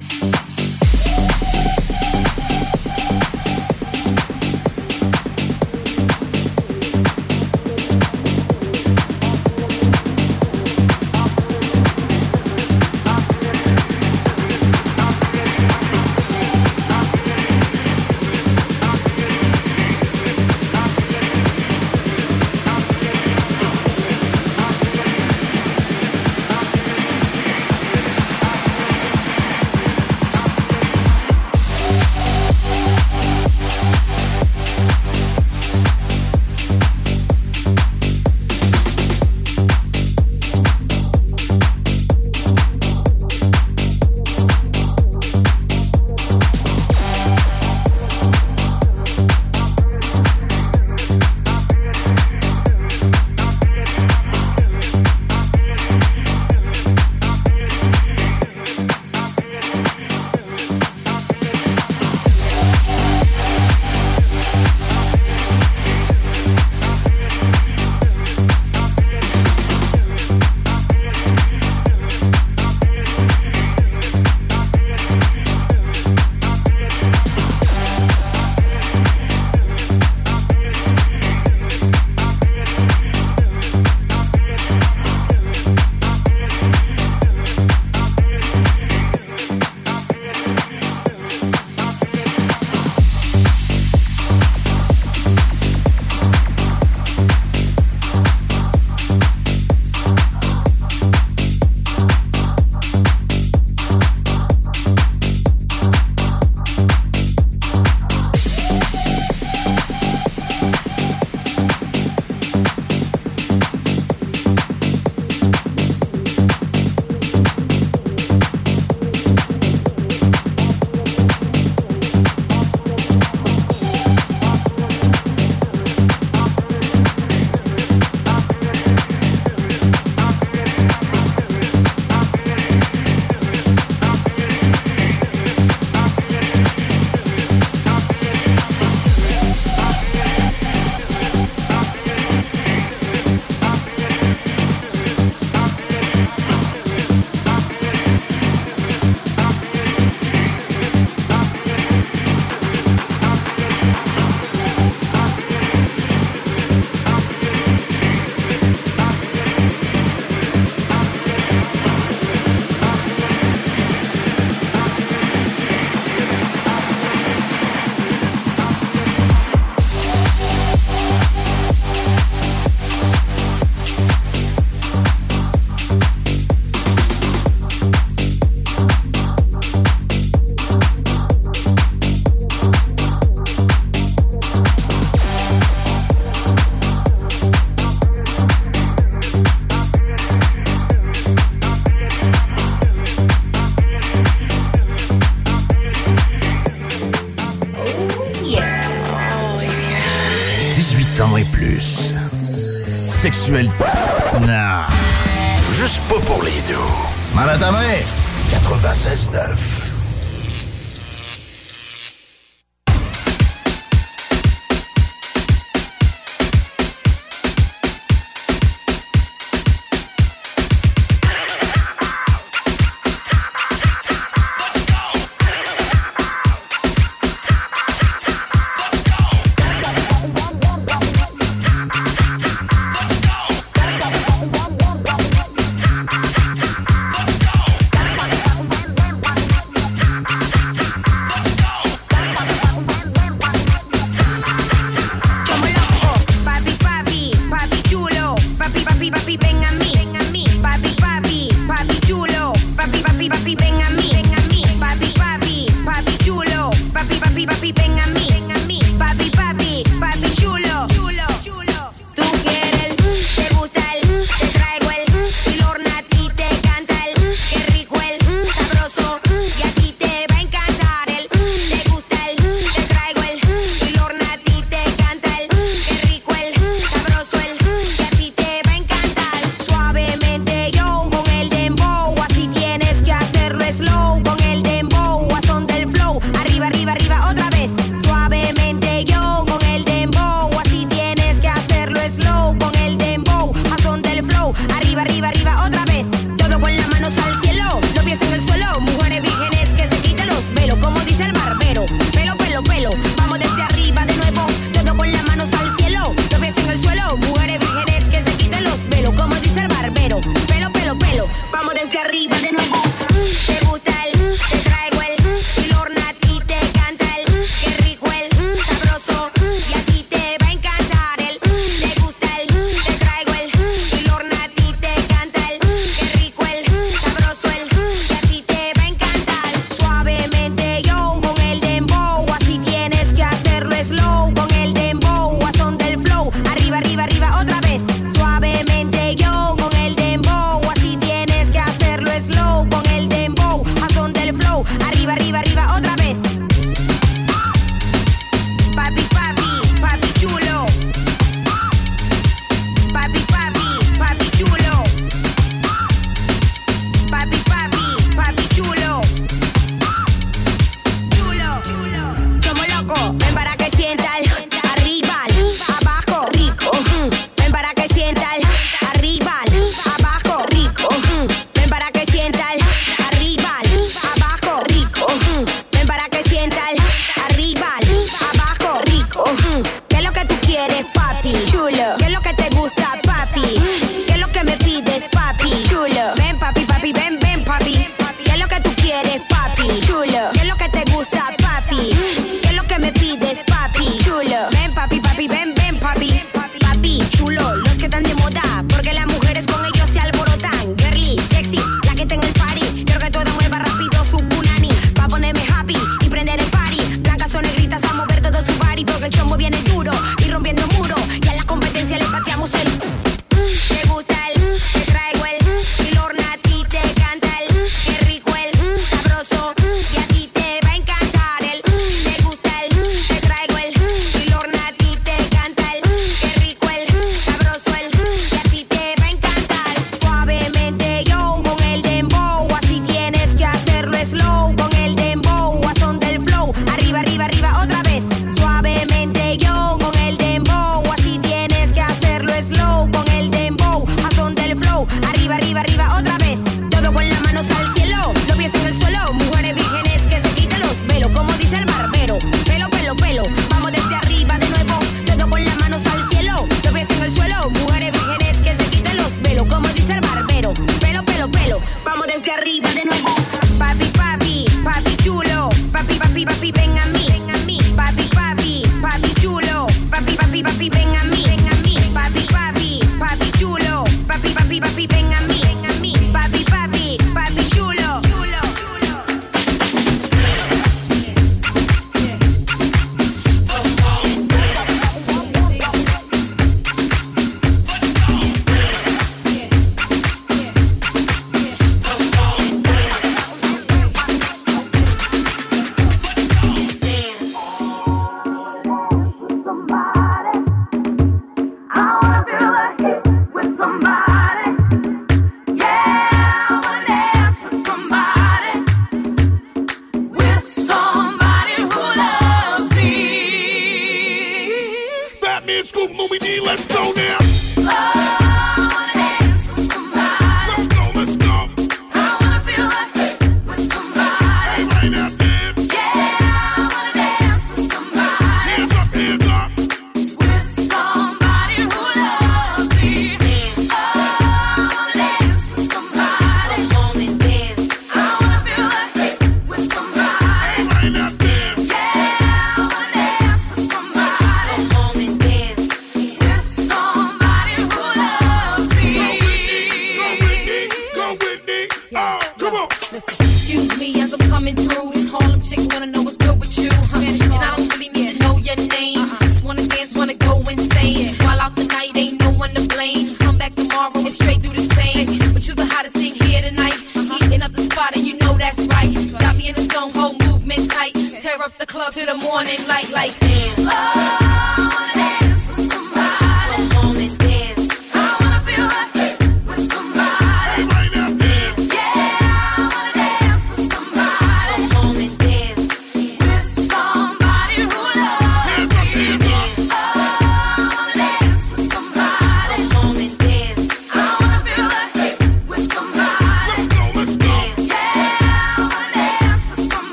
Oh,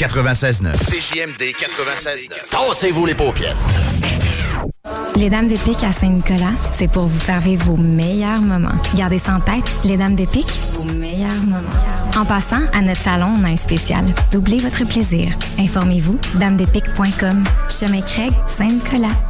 96.9. CJMD 96.9. Tassez-vous les paupières. Les Dames de Pique à Saint-Nicolas, c'est pour vous faire vivre vos meilleurs moments. Gardez ça en tête, les Dames de Pique, vos meilleurs moments. En passant, à notre salon, on a un spécial. Doublez votre plaisir. Informez-vous, damedepique.com. Chemin Craig, Saint-Nicolas.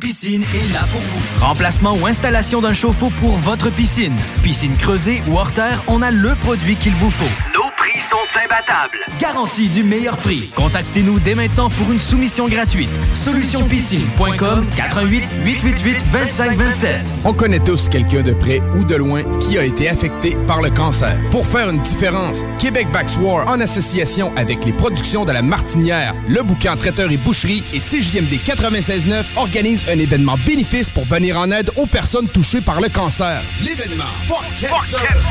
Piscine est là pour vous. Remplacement ou installation d'un chauffe-eau pour votre piscine. Piscine creusée ou hors terre, on a le produit qu'il vous faut. Garantie du meilleur prix. Contactez-nous dès maintenant pour une soumission gratuite. Solutionpiscine.com 88 888 2527. On connaît tous quelqu'un de près ou de loin qui a été affecté par le cancer. Pour faire une différence, Québec Backswar, en association avec les productions de la Martinière, le bouquin Traiteur et Boucherie et CJMD 96.9 organise un événement bénéfice pour venir en aide aux personnes touchées par le cancer. L'événement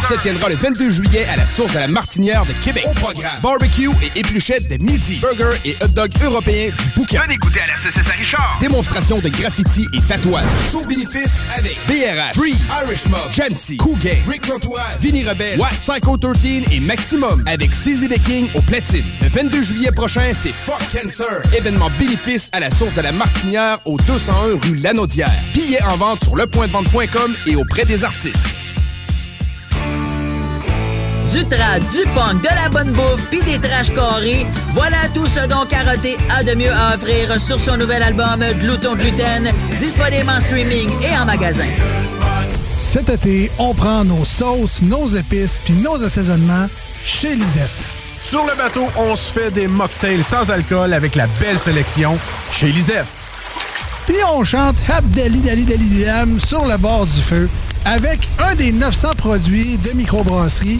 se tiendra le 22 juillet à la source de la Martinière de Québec. Au programme, barbecue et épluchettes de midi, burger et hot dog européens du bouquin. Venez goûter à la CCS Richard. Démonstration de graffiti et tatouage. Show bénéfice avec BRH, Free, Irish Mob, Jamsey, Cool Gang, Rick Lantoise, Vinny Rebelle, Watt, Psycho 13 et Maximum avec CZ the King au platine. Le 22 juillet prochain, c'est Fuck Cancer. Événement bénéfice à la source de la Martinière au 201 rue Lanaudière. Billets en vente sur lepointdevente.com et auprès des artistes. Du trad, du punk, de la bonne bouffe, puis des trash carrés, voilà tout ce dont Karaté a de mieux à offrir sur son nouvel album Glouton Gluten, disponible en streaming et en magasin. Cet été, on prend nos sauces, nos épices puis nos assaisonnements chez Lisette. Sur le bateau, on se fait des mocktails sans alcool avec la belle sélection chez Lisette. Puis on chante Abdali Dali Dali Dam sur le bord du feu avec un des 900 produits de microbrasserie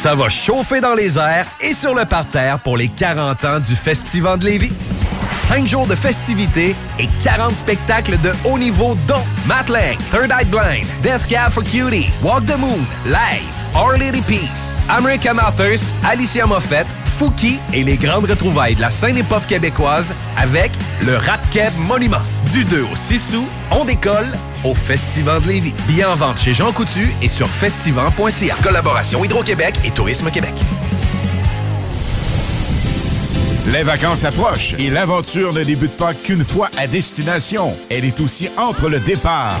Ça va chauffer dans les airs et sur le parterre pour les 40 ans du Festival de Lévis. 5 jours de festivités et 40 spectacles de haut niveau dont Matt Lang, Third Eye Blind, Death Cab for Cutie, Walk the Moon, Live, Our Lady Peace, American Authors, Alicia Moffett, Fouki et les grandes retrouvailles de la scène hip-hop québécoise avec le Rap Monument. Du 2 au 6 août, on décolle au Festival de Lévis. Billets en vente chez Jean Coutu et sur festival.ca. Collaboration Hydro-Québec et Tourisme Québec. Les vacances approchent et l'aventure ne débute pas qu'une fois à destination. Elle est aussi entre le départ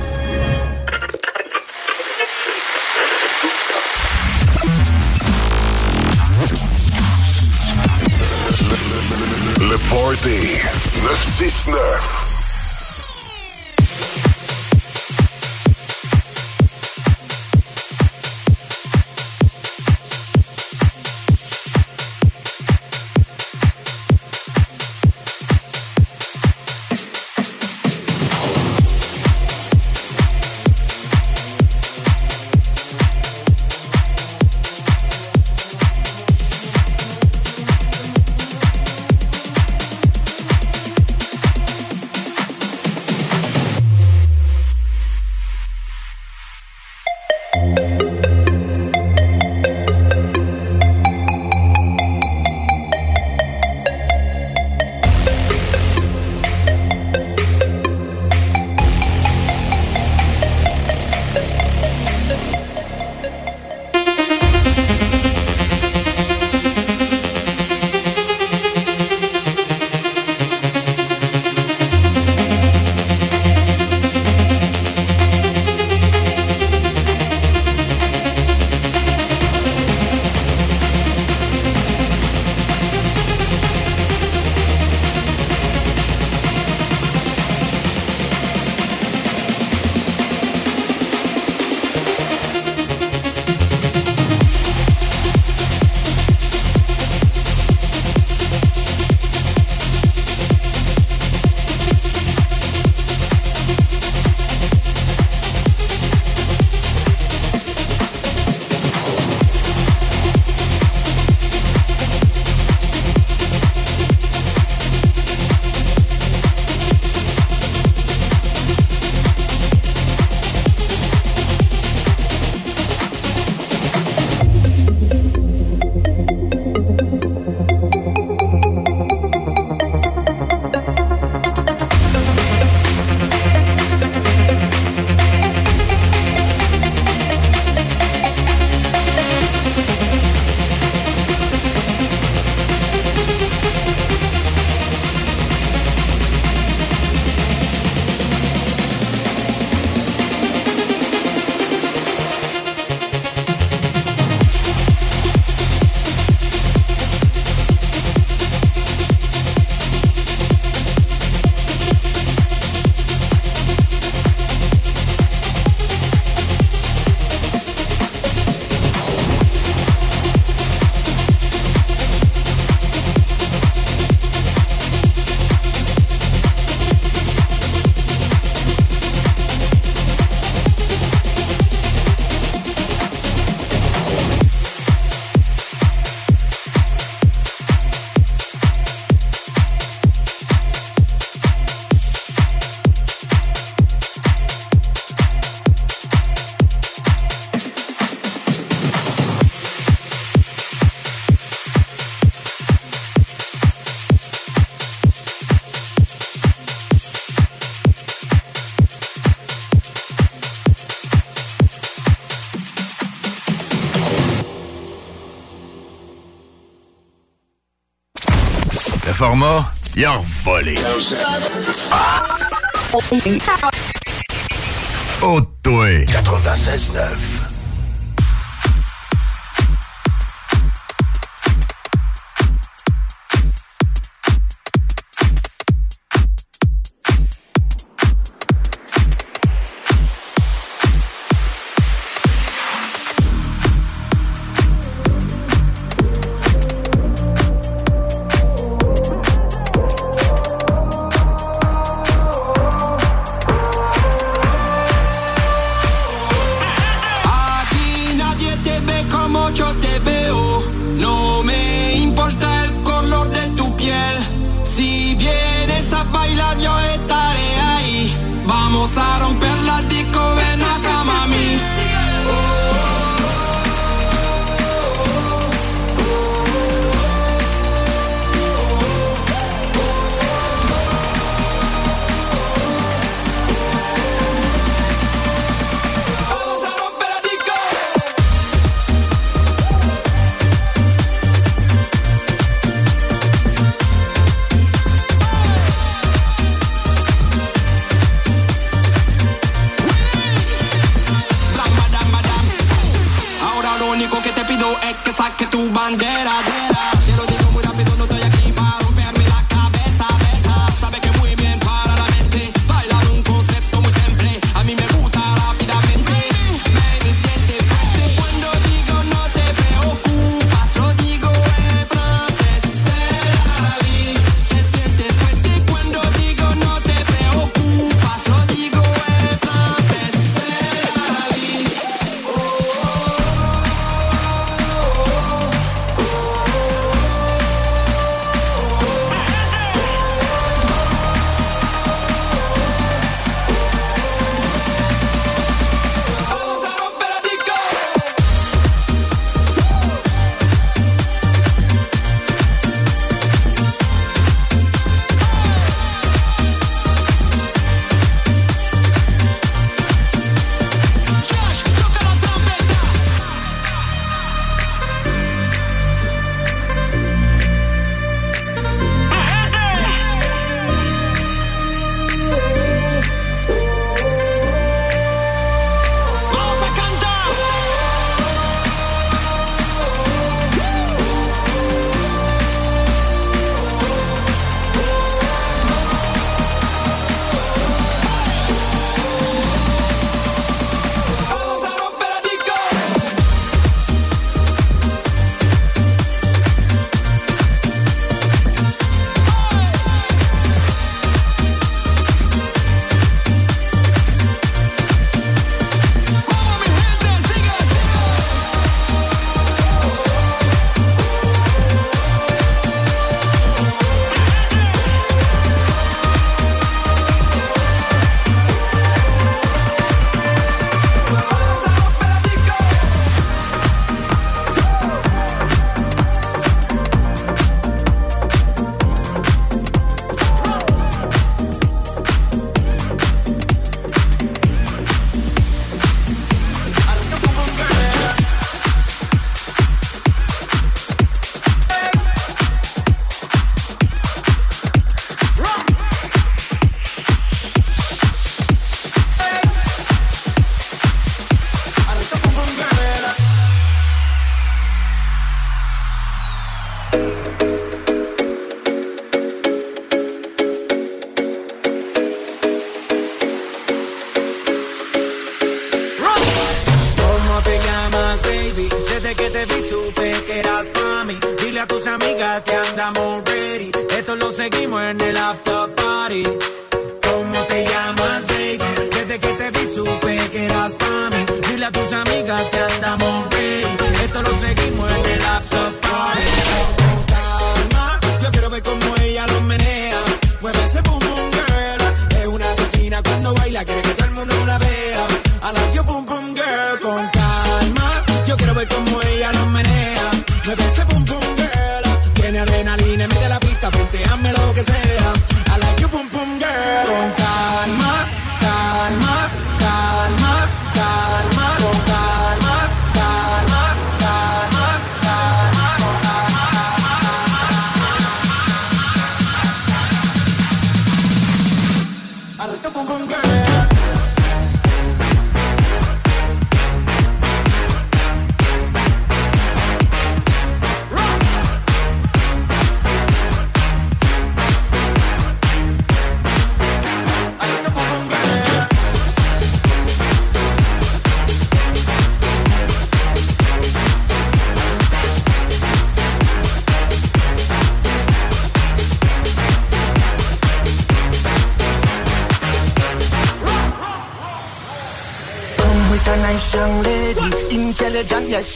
Party 969. Oh, toi. 96.9.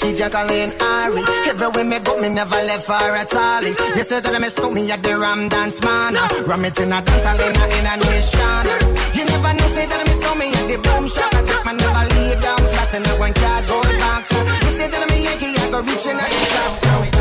she Jacqueline Ari. Everywhere me go, me never left her at all. You said that I miss me at the Ram Dance Man. Ram it in a dance, hall in a, in nation. You never know, say that I miss me at the boom shop. I take my never lay down flat in a one cardboard box. You said that I'm a Yankee, I go reaching out the top.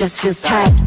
Just feels tight.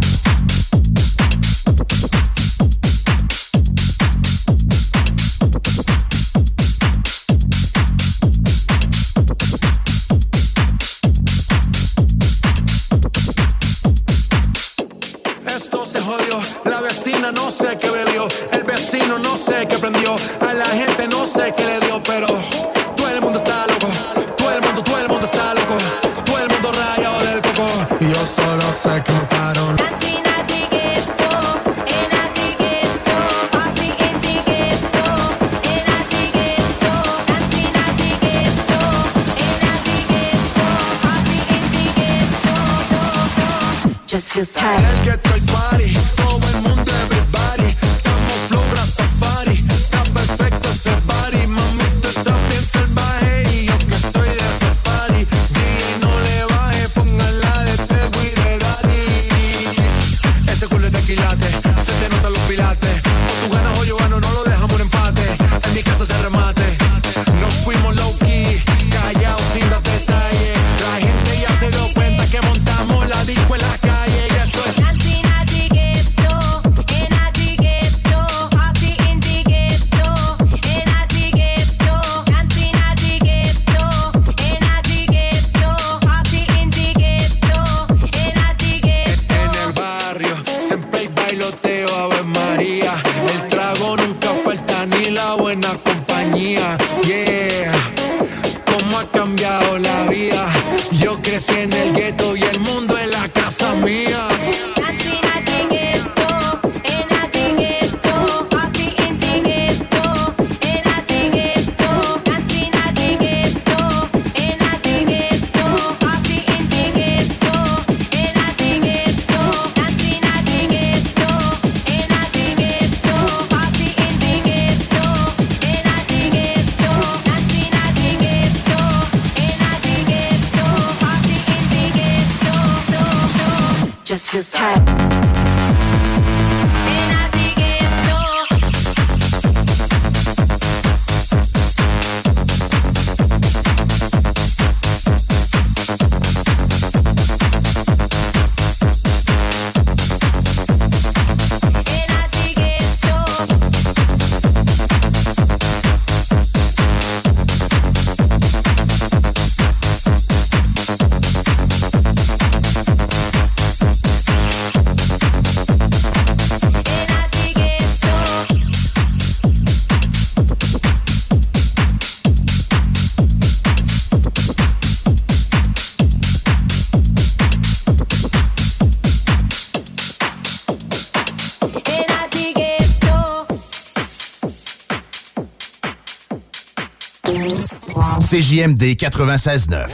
CJMD 96.9.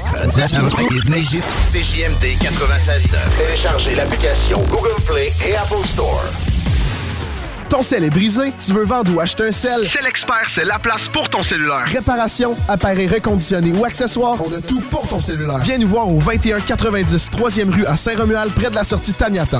CJMD 96.9. Téléchargez l'application Google Play et Apple Store. Ton sel est brisé, tu veux vendre ou acheter un sel? C'est l'expert, c'est la place pour ton cellulaire. Réparation, appareil reconditionné ou accessoires, on a tout pour ton cellulaire. Viens nous voir au 2190 3e rue à Saint-Romuald, près de la sortie Taniata.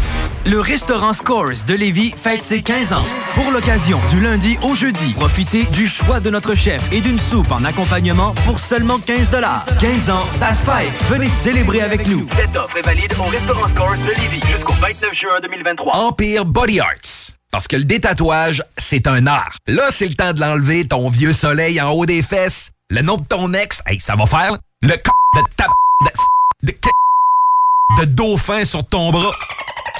le restaurant Scores de Lévis fête ses 15 ans. Pour l'occasion, du lundi au jeudi, profitez du choix de notre chef et d'une soupe en accompagnement pour seulement 15 15 ans, ça se fête. Venez célébrer avec nous. Cette offre est valide au restaurant Scores de Lévis jusqu'au 29 juin 2023. Empire Body Arts. Parce que le détatouage, c'est un art. Là, c'est le temps de l'enlever, ton vieux soleil en haut des fesses. Le nom de ton ex, hey, ça va faire. Le c de ta... de... de... de dauphin sur ton bras.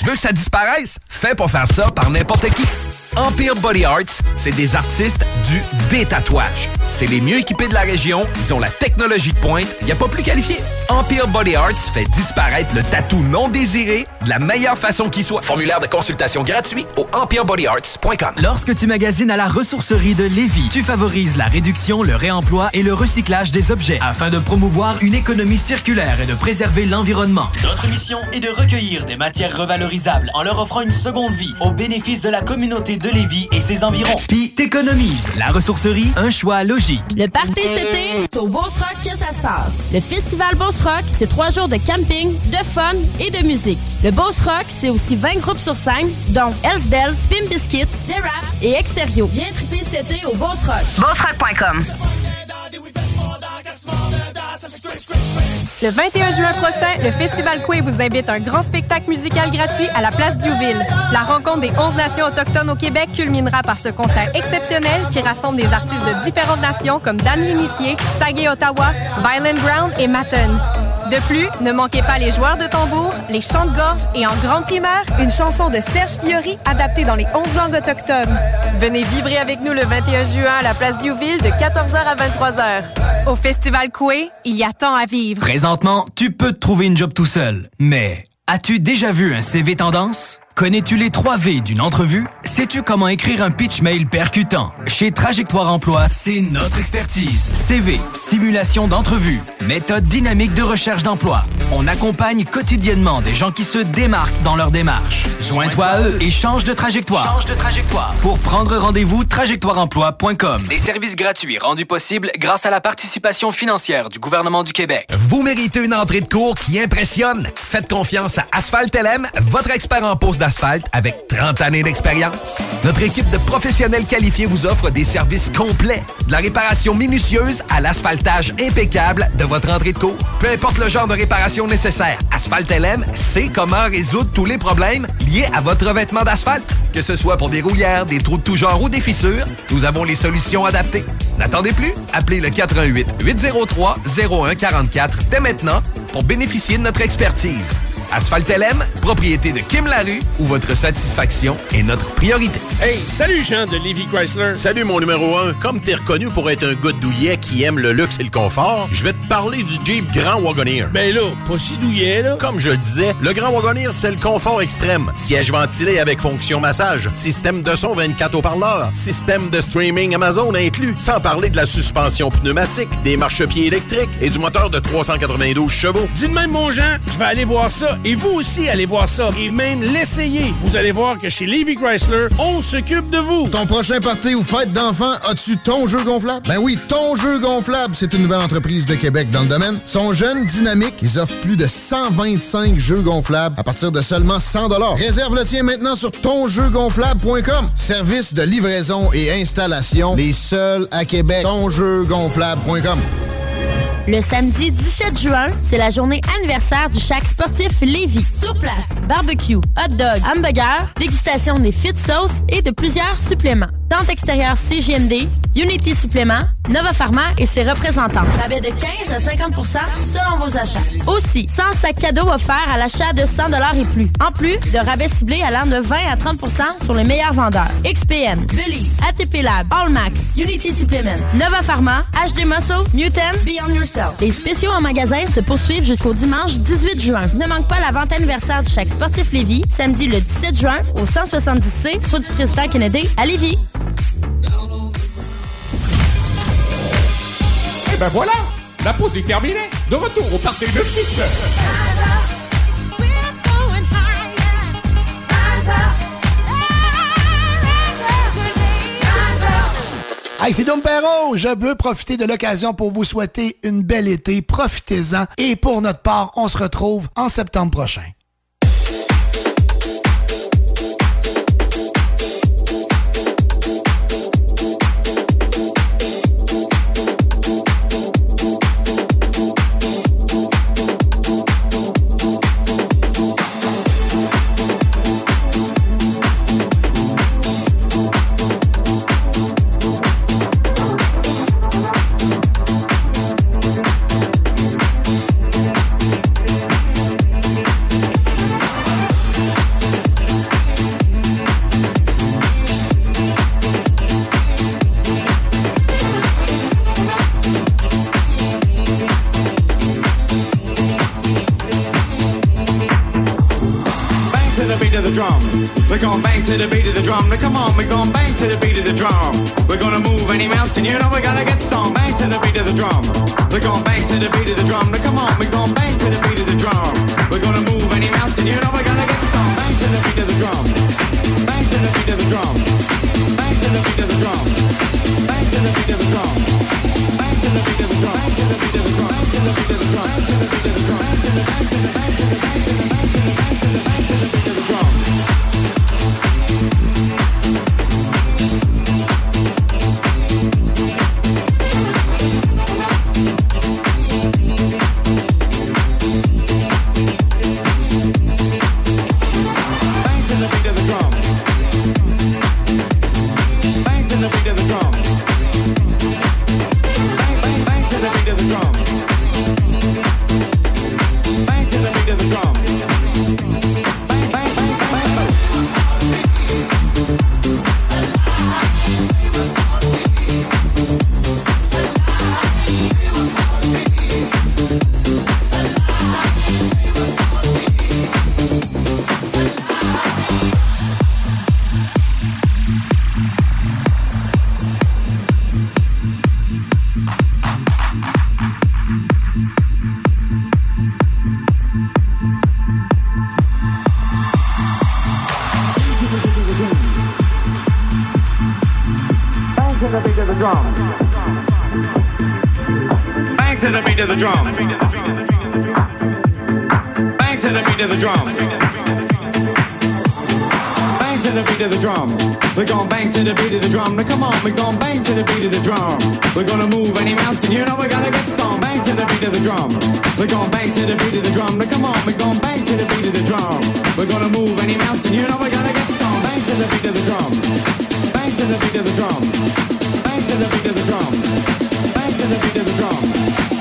Tu veux que ça disparaisse? Fais pas faire ça par n'importe qui. Empire Body Arts, c'est des artistes du détatouage. C'est les mieux équipés de la région, ils ont la technologie de pointe, il n'y a pas plus qualifié. Empire Body Arts fait disparaître le tatou non désiré de la meilleure façon qui soit. Formulaire de consultation gratuit au empirebodyarts.com. Lorsque tu magasines à la ressourcerie de Lévis, tu favorises la réduction, le réemploi et le recyclage des objets afin de promouvoir une économie circulaire et de préserver l'environnement. Notre mission est de recueillir des matières revalorisables en leur offrant une seconde vie au bénéfice de la communauté de Lévis et ses environs. Puis t'économises. La ressourcerie, un choix logique. Le party cet été, c'est au Beauce Rock que ça se passe. Le festival Beauce Rock, c'est trois jours de camping, de fun et de musique. Le Beauce Rock, c'est aussi 20 groupes sur scène, dont Hells Bells, Pim Biscuits, The Raps et Extérieur. Viens triper cet été au Beauce Rock. BossRock.com. Le 21 juin prochain, le Festival Coué vous invite à un grand spectacle musical gratuit à la place Diouville. La rencontre des 11 nations autochtones au Québec culminera par ce concert exceptionnel qui rassemble des artistes de différentes nations comme Dan L'Initié, Sagé Ottawa, Violent Ground et Matten. De plus, ne manquez pas les joueurs de tambour, les chants de gorge et en grande primeur, une chanson de Serge Fiori adaptée dans les 11 langues autochtones. Venez vibrer avec nous le 21 juin à la place Diouville de 14h à 23h. Au Festival Coué, il y a tant à vivre. Présentement, tu peux te trouver une job tout seul. Mais as-tu déjà vu un CV tendance? Connais-tu les 3 V d'une entrevue? Sais-tu comment écrire un pitch mail percutant? Chez Trajectoire Emploi, c'est notre expertise. CV, simulation d'entrevue, méthode dynamique de recherche d'emploi. On accompagne quotidiennement des gens qui se démarquent dans leur démarche. Joins-toi à eux et change de trajectoire. Change de trajectoire. Pour prendre rendez-vous, trajectoireemploi.com. Des services gratuits rendus possibles grâce à la participation financière du gouvernement du Québec. Vous méritez une entrée de cours qui impressionne. Faites confiance à Asphalt LM, votre expert en pose d'asphalte avec 30 années d'expérience. Notre équipe de professionnels qualifiés vous offre des services complets, de la réparation minutieuse à l'asphaltage impeccable de votre entrée de cours. Peu importe le genre de réparation nécessaire, Asphalt LM sait comment résoudre tous les problèmes liés à votre revêtement d'asphalte. Que ce soit pour des rouillères, des trous de tout genre ou des fissures, nous avons les solutions adaptées. N'attendez plus, appelez le 88 803 0144 dès maintenant pour bénéficier de notre expertise. Asphalt LM, propriété de Kim Larue, où votre satisfaction est notre priorité. Hey, salut Jean de Levy Chrysler. Salut mon numéro 1. Comme t'es reconnu pour être un gars douillet qui aime le luxe et le confort, je vais te parler du Jeep Grand Wagoneer. Ben là, pas si douillet, là. Comme je le disais, le Grand Wagoneer, c'est le confort extrême. Siège ventilé avec fonction massage, système de son 24 haut-parleurs, système de streaming Amazon inclus, sans parler de la suspension pneumatique, des marchepieds électriques et du moteur de 392 chevaux. Dis de même, mon Jean, je vais aller voir ça. Et vous aussi, allez voir ça. Et même l'essayer. Vous allez voir que chez Levy Chrysler, on s'occupe de vous. Ton prochain party ou fête d'enfant, as-tu ton jeu gonflable? Ben oui, ton jeu gonflable, c'est une nouvelle entreprise de Québec dans le domaine. Sont jeunes, dynamiques, ils offrent plus de 125 jeux gonflables à partir de seulement 100 Réserve le tien maintenant sur tonjeugonflable.com. Service de livraison et installation, les seuls à Québec. Tonjeugonflable.com. Le samedi 17 juin, c'est la journée anniversaire du Chac sportif Lévis. Sur place, barbecue, hot dog, hamburger, dégustation des fit sauces et de plusieurs suppléments. Tente extérieure CGMD, Unity Supplément, Nova Pharma et ses représentants. Rabais de 15 à 50% selon vos achats. Aussi, 100 sacs cadeaux offerts à l'achat de 100 et plus. En plus de rabais ciblés allant de 20 à 30% sur les meilleurs vendeurs. XPN, Believe, ATP Lab, Allmax, Unity Supplement, Nova Pharma, HD Muscle, Newton, Beyond Yourself. Les spéciaux en magasin se poursuivent jusqu'au dimanche 18 juin. Ne manque pas la vente anniversaire du Chaque Sportif Lévis, samedi le 17 juin au 170C, route du Président Kennedy à Lévis. Et ben voilà, la pause est terminée. De retour au party de 6 Hey, c'est Dom. Je veux profiter de l'occasion pour vous souhaiter une belle été. Profitez-en. Et pour notre part, on se retrouve en septembre prochain. drum. Bang to the beat of the drum. Bang to the beat of the drum. We're gonna bang to the beat of the drum. Now come on, we're gonna bang to the beat of the drum. We're gonna move any mountain, you know we're gonna get some. Bang to the beat of the drum. We're gonna bang to the beat of the drum. Now come on, we're gonna bang to the beat of the drum. We're gonna move any mountain, you know we're gonna get some. Bang to the beat of the drum. Bang to the beat of the drum. Bang to the beat of the drum. Bang to the beat of the drum.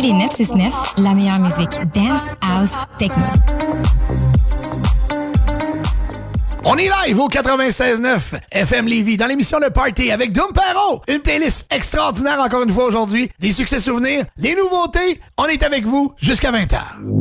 Party 969, la meilleure musique dance, house, techno. On est live au 96.9 FM Lévis dans l'émission Le Party avec Doom Perro. Une playlist extraordinaire encore une fois aujourd'hui. Des succès souvenirs, des nouveautés. On est avec vous jusqu'à 20h.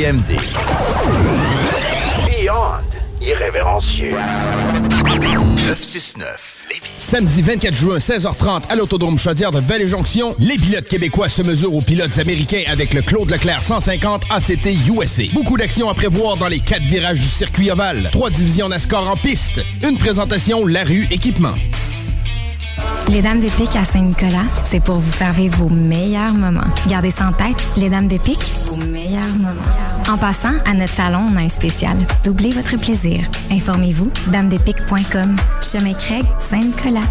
CJMD. Beyond irrévérencieux. 969. Samedi 24 juin, 16h30, à l'Autodrome Chaudière de Vallée-Jonction, les pilotes québécois se mesurent aux pilotes américains avec le Claude Leclerc 150 ACT USA. Beaucoup d'actions à prévoir dans les quatre virages du circuit ovale. Trois divisions NASCAR en piste. Une présentation La Rue Équipement. Les Dames de Pique à Saint-Nicolas, c'est pour vous faire vivre vos meilleurs moments. Gardez ça en tête, les Dames de Pique, vos meilleurs moments. En passant, à notre salon, on a un spécial. Doublez votre plaisir. Informez-vous, damedepique.com. Chemin Craig, Saint-Nicolas.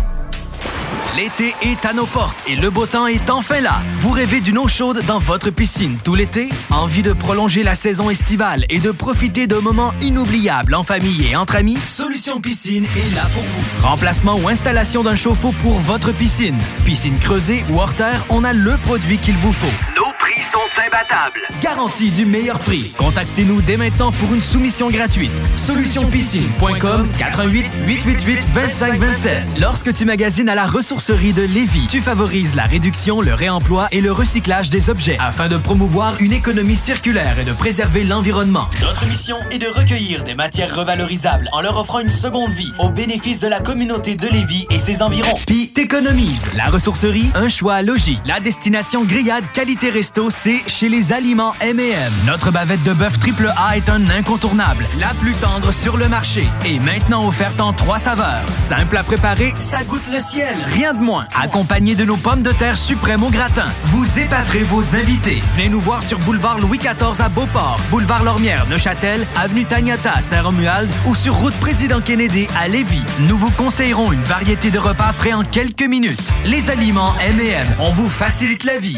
L'été est à nos portes et le beau temps est enfin là. Vous rêvez d'une eau chaude dans votre piscine tout l'été? Envie de prolonger la saison estivale et de profiter de moments inoubliables en famille et entre amis? Solution Piscine est là pour vous. Remplacement ou installation d'un chauffe-eau pour votre piscine. Piscine creusée ou hors terre, on a le produit qu'il vous faut. Garantie du meilleur prix. Contactez-nous dès maintenant pour une soumission gratuite. Solutionpiscine.com 88 888 2527. Lorsque tu magasines à la ressourcerie de Lévis, tu favorises la réduction, le réemploi et le recyclage des objets afin de promouvoir une économie circulaire et de préserver l'environnement. Notre mission est de recueillir des matières revalorisables en leur offrant une seconde vie au bénéfice de la communauté de Lévis et ses environs. Puis t'économises. La ressourcerie, un choix logis. La destination grillade qualité resto, c'est chez les aliments M&M. Notre bavette de bœuf triple A est un incontournable, la plus tendre sur le marché et maintenant offerte en trois saveurs. Simple à préparer, ça goûte le ciel. Rien de moins. Accompagné de nos pommes de terre suprêmes au gratin. Vous épaterez vos invités. Venez nous voir sur boulevard Louis XIV à Beauport, boulevard Lormière, Neuchâtel, avenue Tagnata à Saint-Romuald ou sur route Président Kennedy à Lévis. Nous vous conseillerons une variété de repas prêts en quelques minutes. Les aliments M&M, on vous facilite la vie.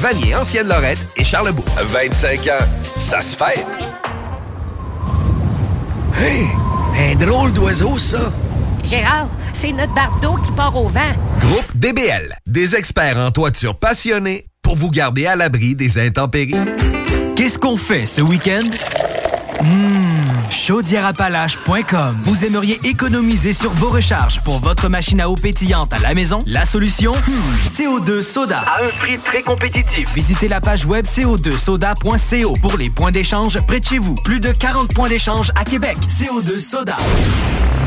Vanier, Ancienne-Lorette et Charlebourg. 25 ans, ça se fête. Hey, un drôle d'oiseau, ça. Gérard, c'est notre bardeau qui part au vent. Groupe DBL, des experts en toiture passionnés pour vous garder à l'abri des intempéries. Qu'est-ce qu'on fait ce week-end? Mmh, chaudièreappalaches.com. Vous aimeriez économiser sur vos recharges pour votre machine à eau pétillante à la maison? La solution? Hmm, CO2 Soda. À un prix très compétitif. Visitez la page web co2soda.co pour les points d'échange près de chez vous. Plus de 40 points d'échange à Québec. CO2 Soda.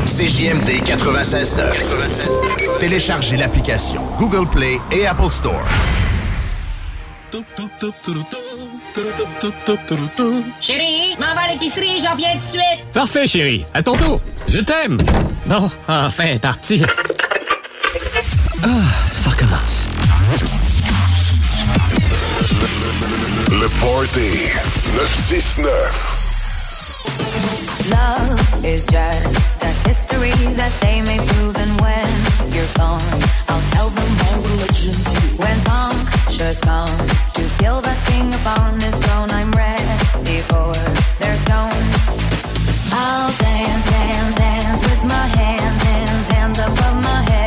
CJMD 96.9. Téléchargez l'application Google Play et Apple Store. Chérie, m'en va à l'épicerie, j'en viens tout de suite. Parfait, chérie. À ton tour. Je t'aime. Bon, enfin, parti. Ah, ça recommence. Le Party 969. Love is just a history that they may prove, and when you're gone, I'll tell them all. When punctures to kill the king upon his throne, I'm ready for their stones. I'll dance, dance, dance with my hands, hands, hands above my head,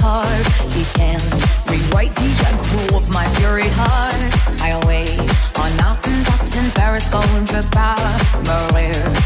Carve. He can't rewrite the aggro of my fury heart. I'll wait on mountain tops in Paris, going to Maria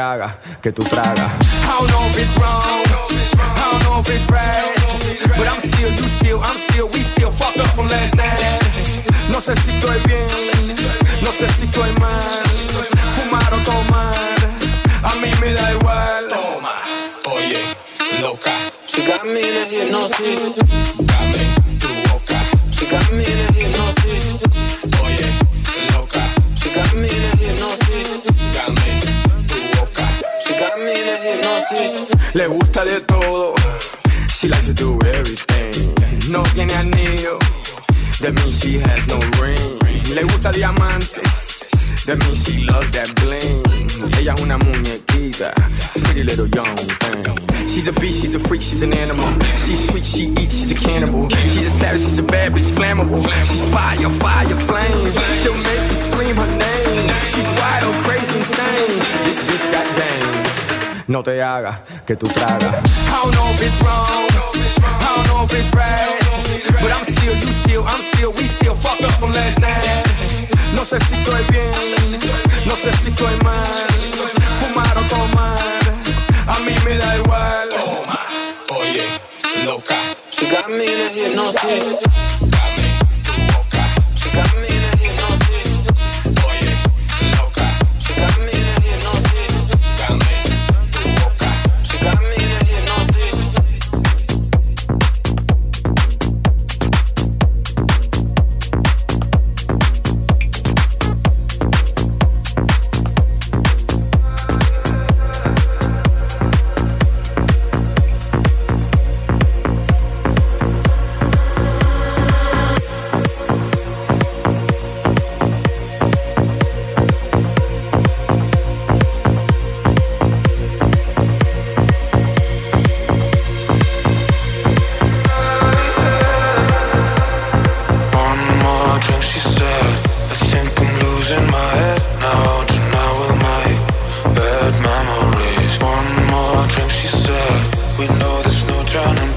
game. No te hagas que tú tragas. Que tú tragas. We know there's no turning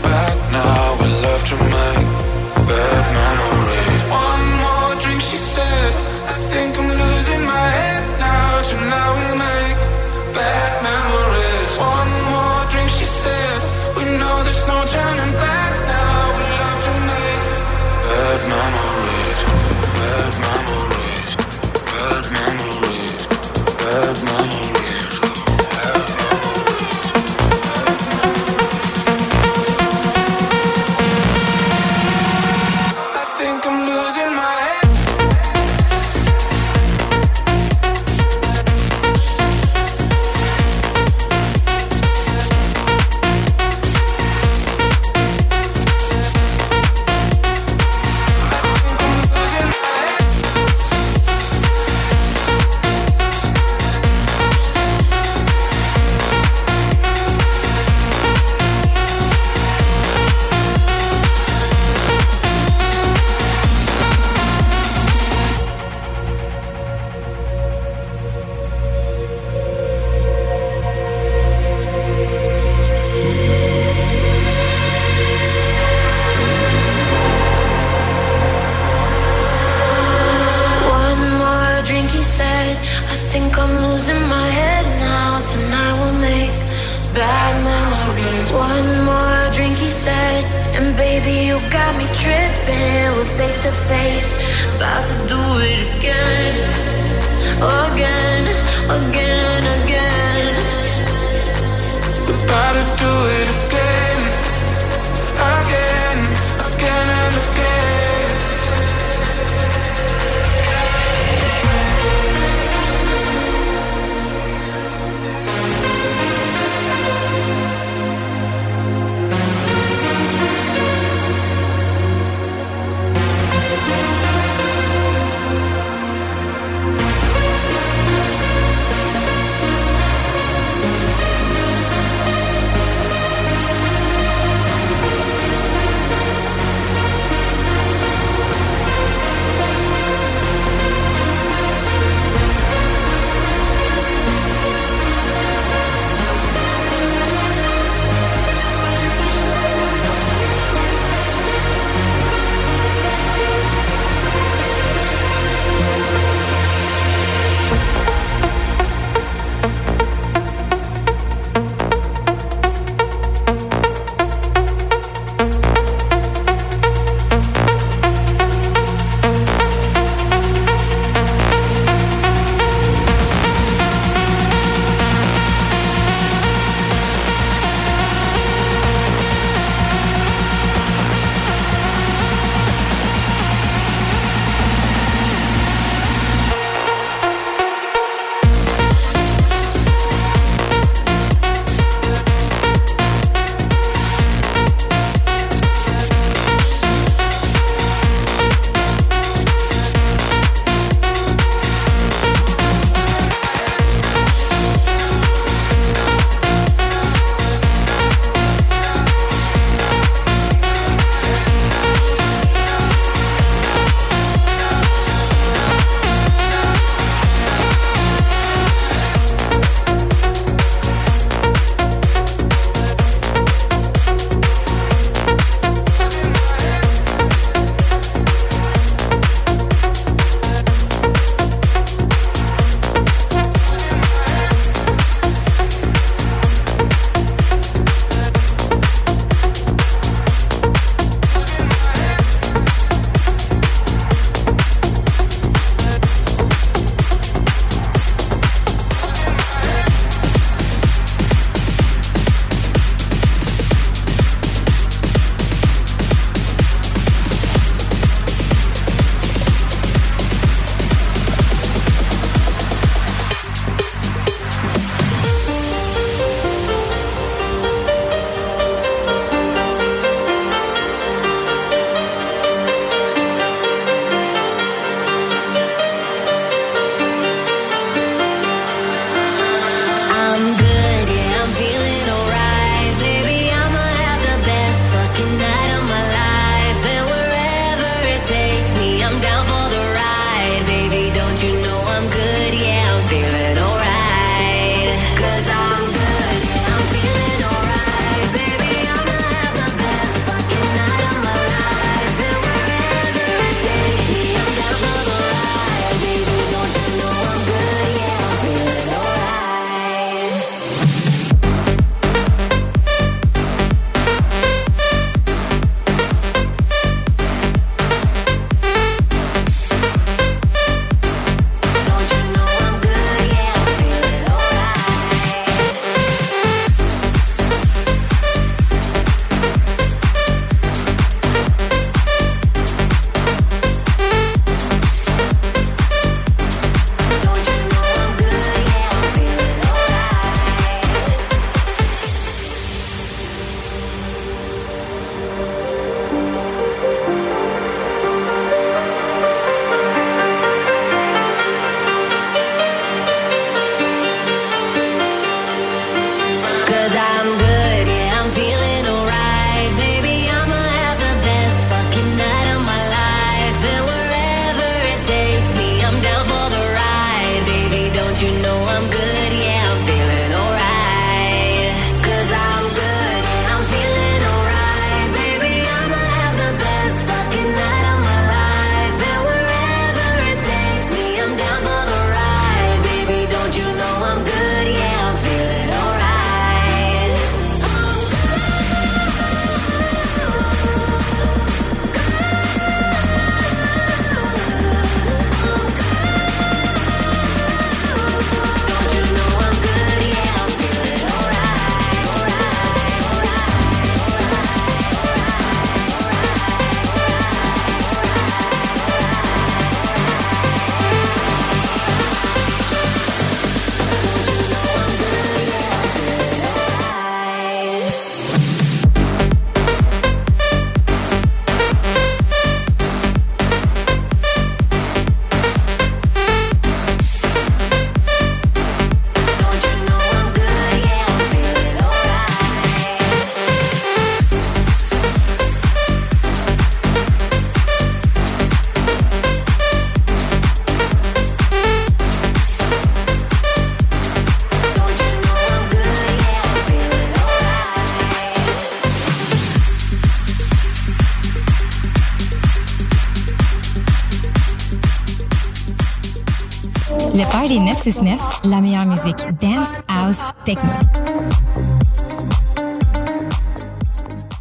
Party 969, la meilleure musique dance, house, techno.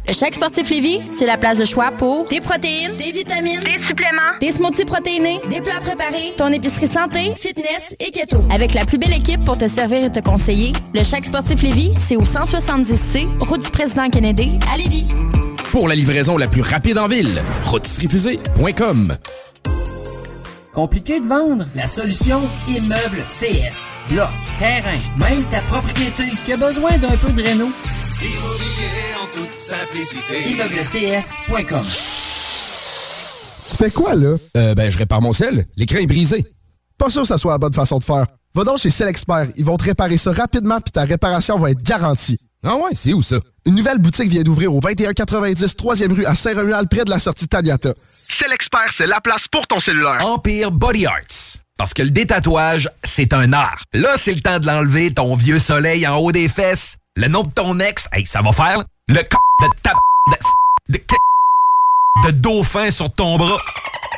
Le Chèque Sportif Lévis, c'est la place de choix pour des protéines, des vitamines, des suppléments, des smoothies protéinés, des plats préparés, ton épicerie santé, fitness et keto. Avec la plus belle équipe pour te servir et te conseiller, le Chèque Sportif Lévis, c'est au 170C, route du président Kennedy, à Lévis. Pour la livraison la plus rapide en ville, rôtisseriefusée.com. Compliqué de vendre? La solution Immeuble CS. Bloc, terrain, même ta propriété qui a besoin d'un peu de réno? Immobilier en toute simplicité. ImmeublesCS.com Tu fais quoi, là? Euh, ben, je répare mon sel. L'écran est brisé. Pas sûr que ça soit la bonne façon de faire. Va donc chez Selexpert. Ils vont te réparer ça rapidement puis ta réparation va être garantie. Ah ouais, c'est où ça? Une nouvelle boutique vient d'ouvrir au 2190 3e rue à Saint-Romuald, près de la sortie Taniata. Selexpert, c'est la place pour ton cellulaire. Empire Body Arts. Parce que le détatouage, c'est un art. Là, c'est le temps de l'enlever, ton vieux soleil en haut des fesses. Le nom de ton ex, hey, ça va faire. là. Le c de ta... de... de... de dauphin sur ton bras.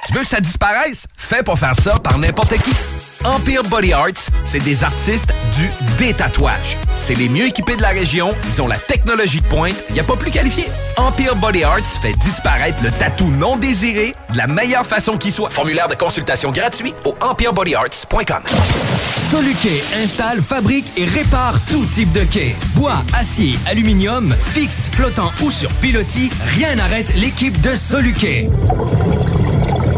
Tu veux que ça disparaisse? Fais pas faire ça par n'importe qui. Empire Body Arts, c'est des artistes du détatouage. C'est les mieux équipés de la région, ils ont la technologie de pointe, il n'y a pas plus qualifié. Empire Body Arts fait disparaître le tatou non désiré de la meilleure façon qui soit. Formulaire de consultation gratuit au empirebodyarts.com. Soluquet installe, fabrique et répare tout type de quai. Bois, acier, aluminium, fixe, flottant ou sur pilotis, rien n'arrête l'équipe de Soluquet.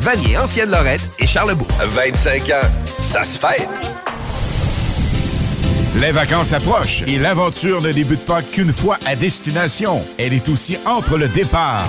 Vanier, Ancienne Lorette et Charlebourg. 25 ans, ça se fête. Les vacances approchent et l'aventure ne débute pas qu'une fois à destination. Elle est aussi entre le départ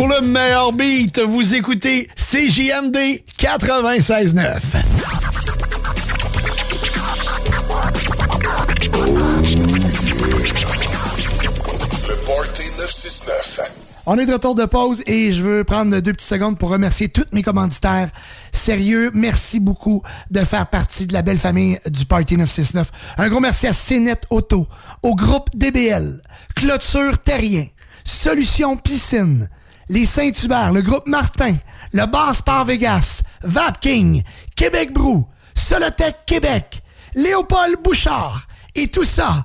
Pour le meilleur beat, vous écoutez CJMD 96.9. Le Party 969. On est de retour de pause et je veux prendre deux petites secondes pour remercier tous mes commanditaires. Sérieux, merci beaucoup de faire partie de la belle famille du Party 969. Un gros merci à CNET Auto, au groupe DBL, Clôture Terrien, Solution Piscine, les Saint-Hubert, le groupe Martin, le Bar Sport Vegas, Vapking, Québec Brou, Solotech Québec, Léopold Bouchard et tout ça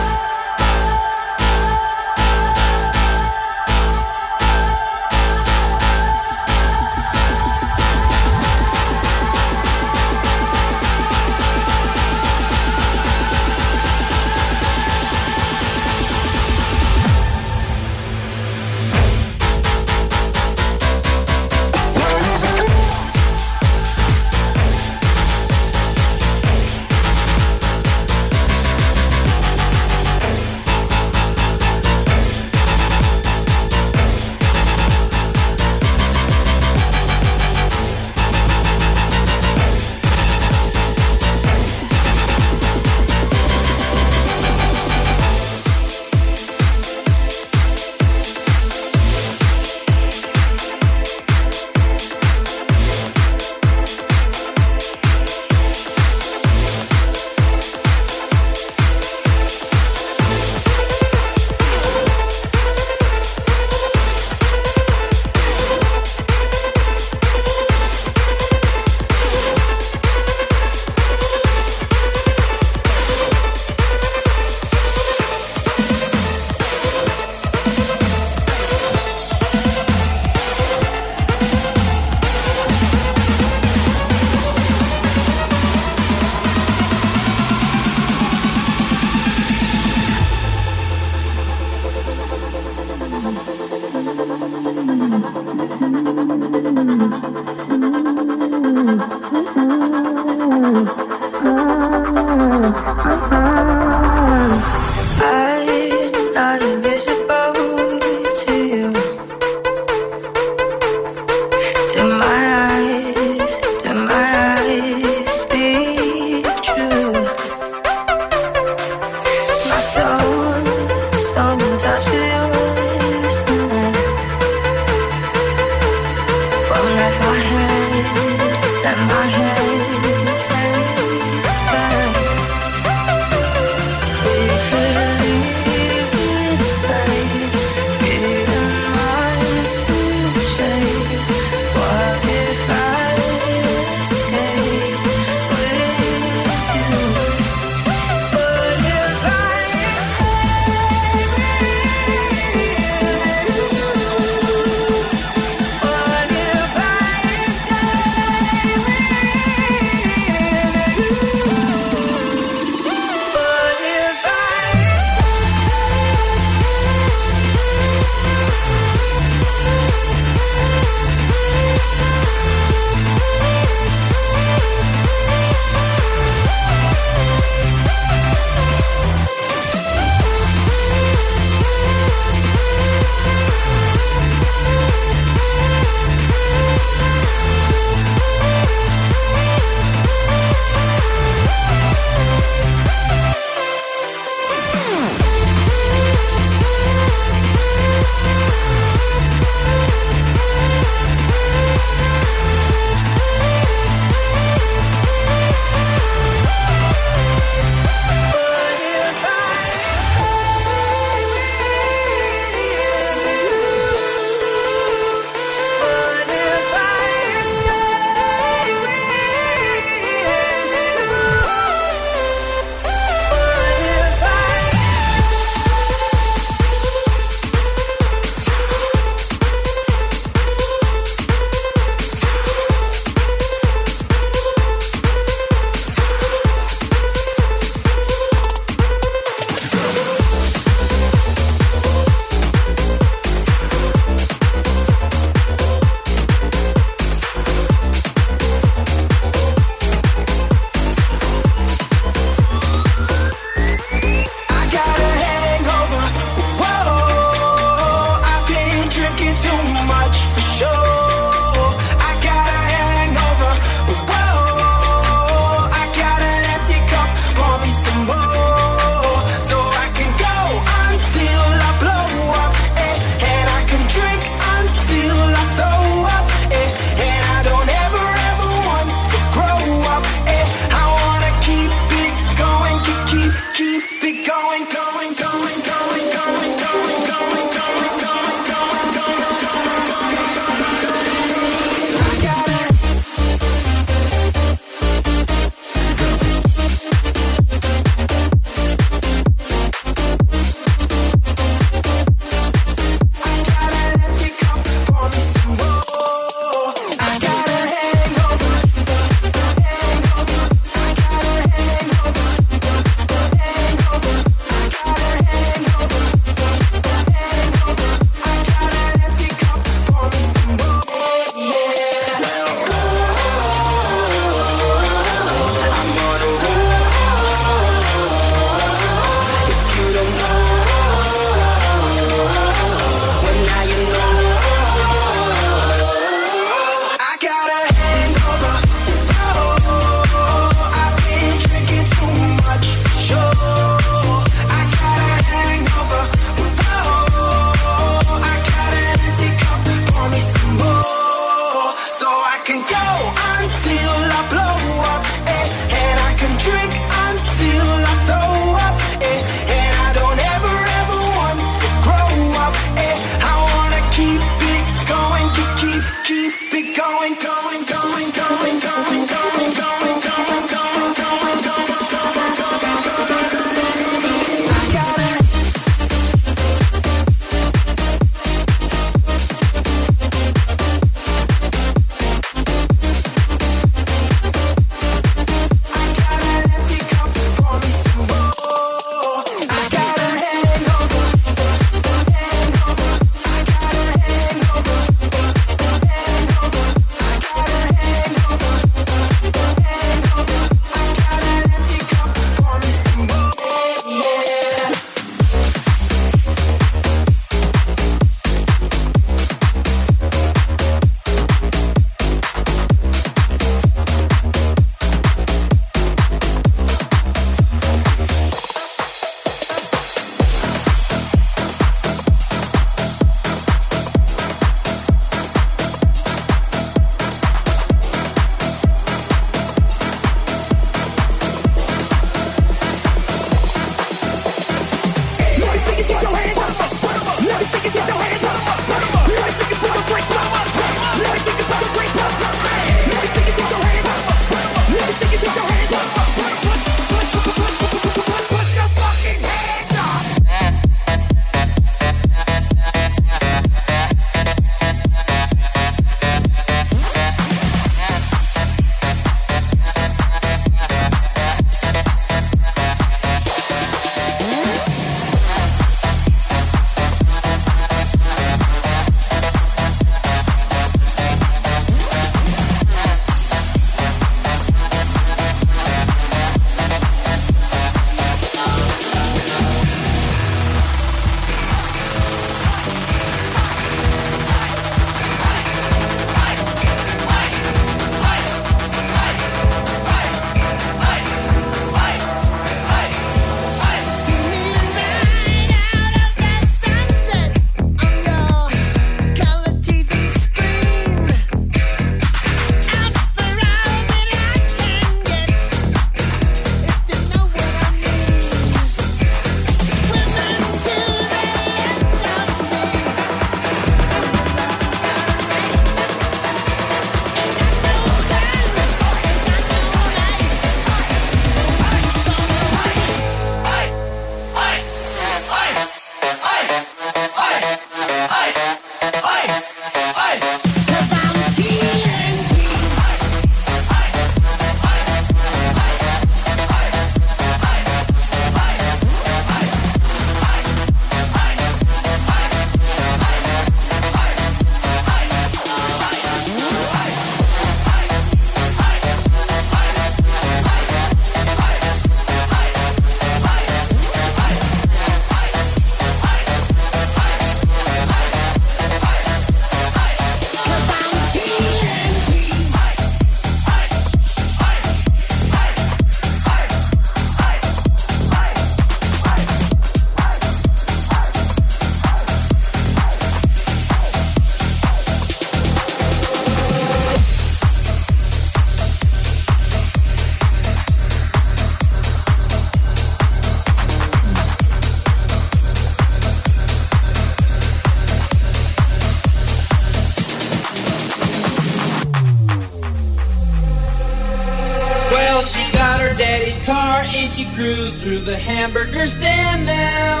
cruised through the hamburger stand now.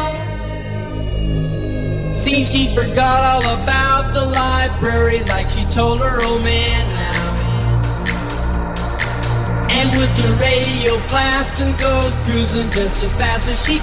Seems she forgot all about the library like she told her old man now. And with the radio blasting goes cruising just as fast as she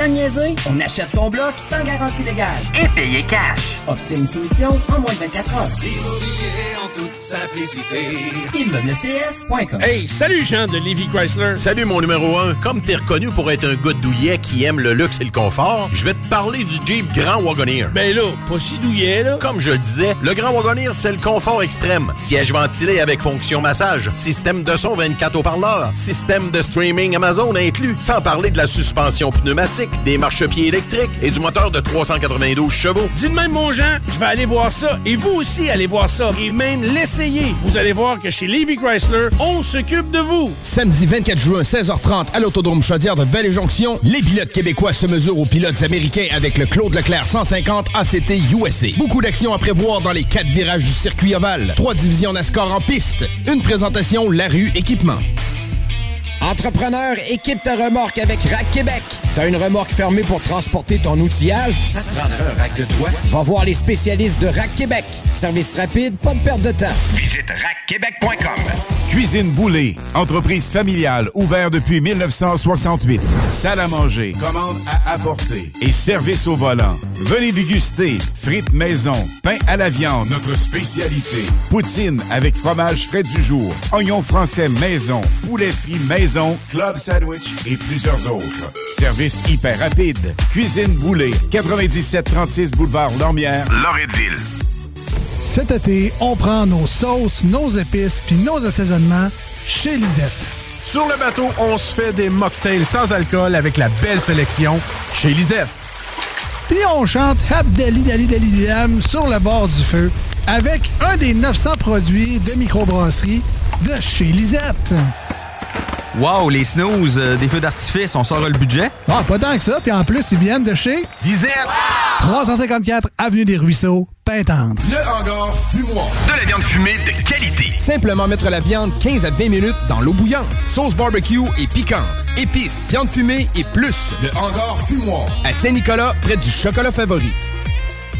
temps de niaiser? On achète ton bloc sans garantie légale. Et payer cash. Obtiens une soumission en moins de 24 heures. Immobilier en toute simplicité. Hey, salut Jean de Lévi Chrysler. Salut mon numéro 1. Comme t'es reconnu pour être un gars douillet qui aime le luxe et le confort, je vais te parler du Jeep Grand Wagoneer. Ben là, pas si douillet là. Comme je le disais, le Grand Wagoneer, c'est le confort extrême. Siège ventilé avec fonction massage, système de son 24 haut-parleurs, système de streaming Amazon inclus, sans parler de la suspension pneumatique, des marchepieds électriques et du moteur de 392 chevaux. Dis de même mon Jean, je vais aller voir ça. Et vous aussi, allez voir ça. Et même l'essayer. Vous allez voir que chez Lévi Chrysler, on s'occupe de vous. Samedi 24 juin, 16h30, à l'Autodrome Chaudière de Belle-et-Jonction, les pilotes québécois se mesurent aux pilotes américains avec le Claude Leclerc 150 ACT USA. Beaucoup d'actions à prévoir dans les quatre virages du circuit ovale. Trois divisions NASCAR en piste. Une présentation La Rue Équipement. Entrepreneur, équipe ta remorque avec Rack Québec. T'as une remorque fermée pour transporter ton outillage? Ça te prendra un rack de toi? Va voir les spécialistes de Rack Québec. Service rapide, pas de perte de temps. Visite rackquebec.com. Cuisine Boulée, entreprise familiale ouverte depuis 1968. Salle à manger, commande à apporter et service au volant. Venez déguster frites maison, pain à la viande, notre spécialité. Poutine avec fromage frais du jour, oignons français maison, poulet frit maison, club sandwich et plusieurs autres. Service hyper rapide. Cuisine Boulée, 9736 boulevard Lormière, Loretteville. Cet été, on prend nos sauces, nos épices puis nos assaisonnements chez Lisette. Sur le bateau, on se fait des mocktails sans alcool avec la belle sélection chez Lisette. Puis on chante Habdali Dali Dali Dam sur le bord du feu avec un des 900 produits de microbrasserie de chez Lisette. Wow, les snooze, euh, des feux d'artifice, on sort le budget? Ah, pas tant que ça. Puis en plus, ils viennent de chez Lisette! 354 Avenue des Ruisseaux, Pintendre. Le hangar fumoir. De la viande fumée de qualité. Simplement mettre la viande 15 à 20 minutes dans l'eau bouillante. Sauce barbecue et piquante. Épices, viande fumée et plus. Le hangar fumoir. À Saint-Nicolas, près du chocolat favori.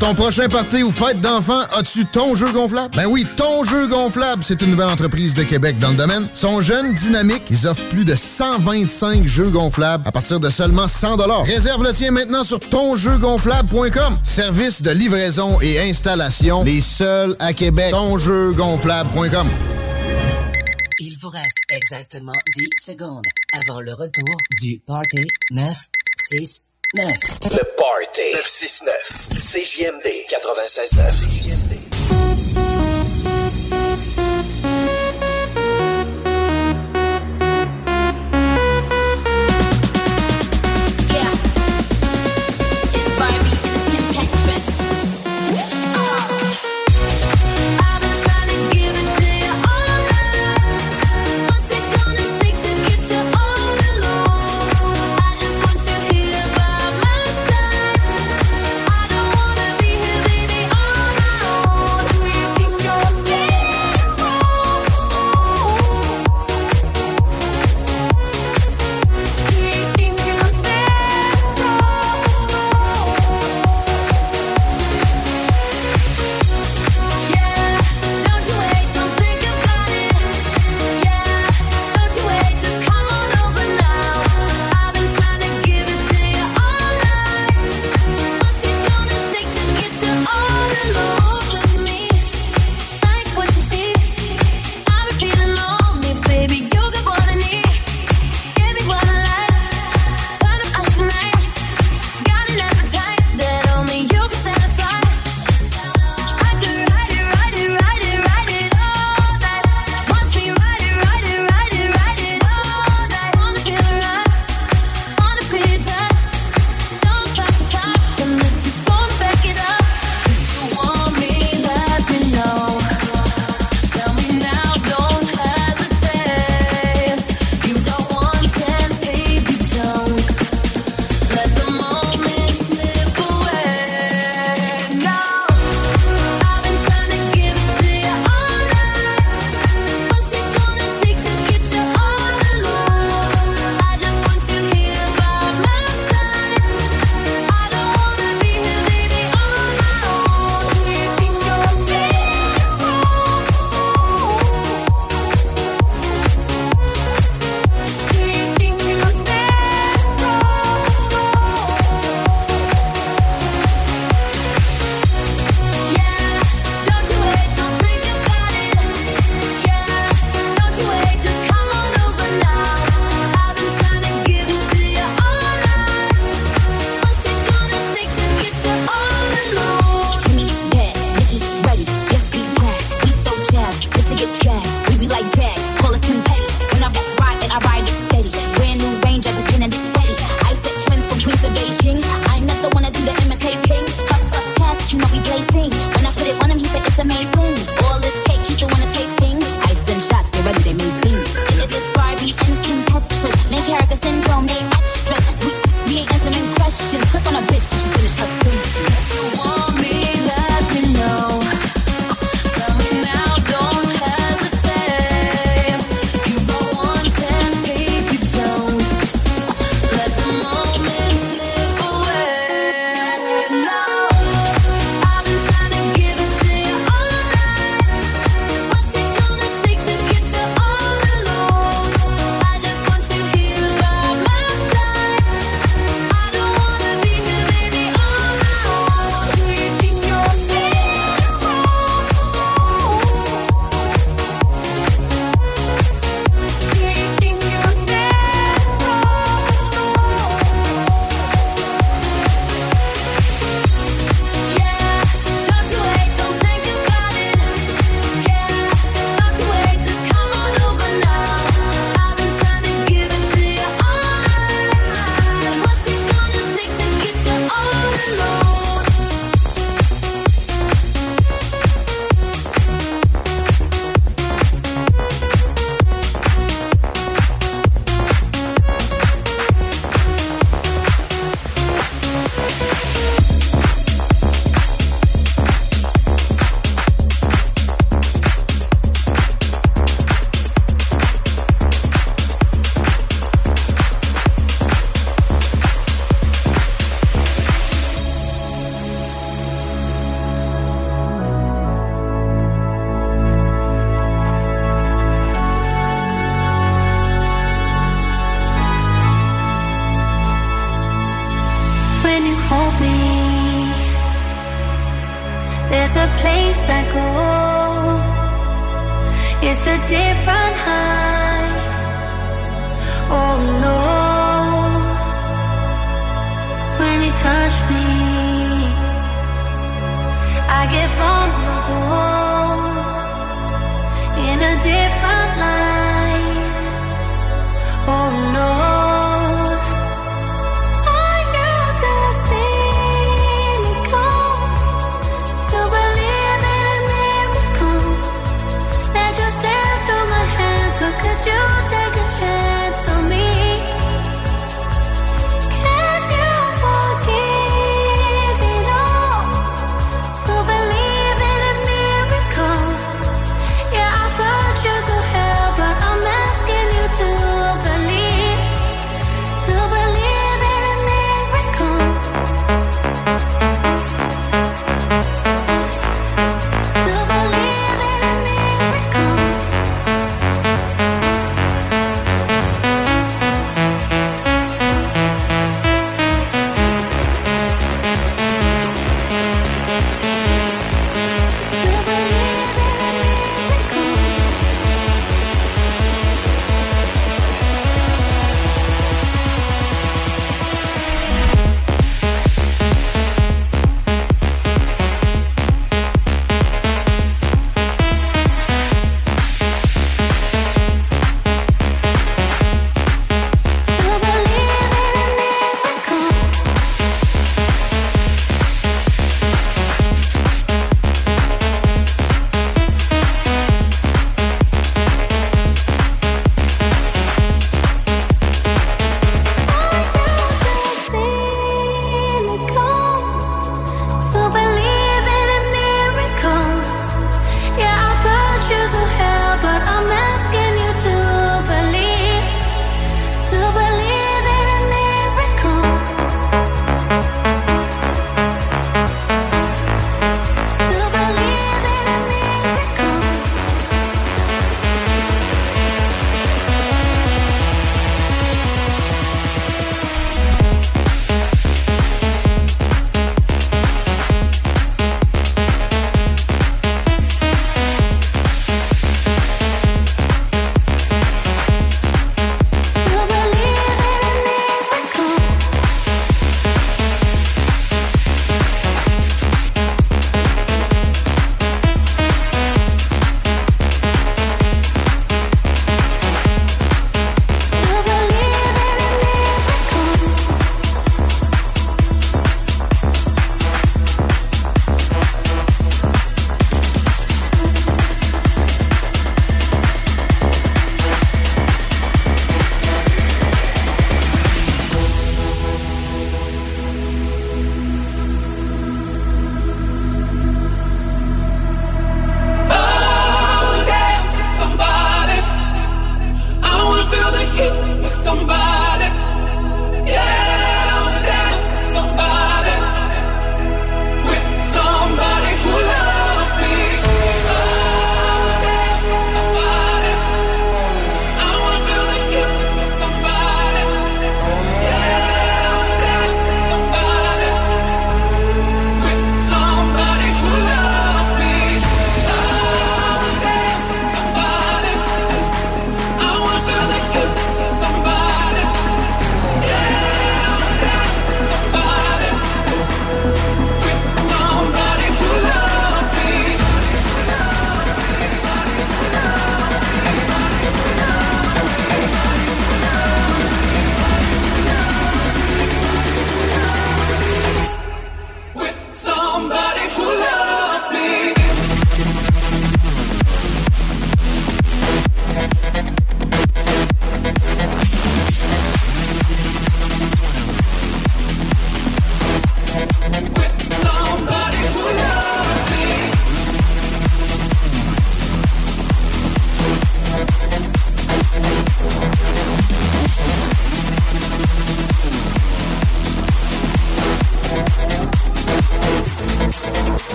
Ton prochain party ou fête d'enfant, as-tu ton jeu gonflable? Ben oui, ton jeu gonflable, c'est une nouvelle entreprise de Québec dans le domaine. Ils sont jeunes, dynamiques, ils offrent plus de 125 jeux gonflables à partir de seulement 100 Réserve le tien maintenant sur tonjeugonflable.com. Service de livraison et installation, les seuls à Québec. Tonjeugonflable.com. Il vous reste exactement 10 secondes avant le retour du Party 969. Le Party 969. CJMD 96.9.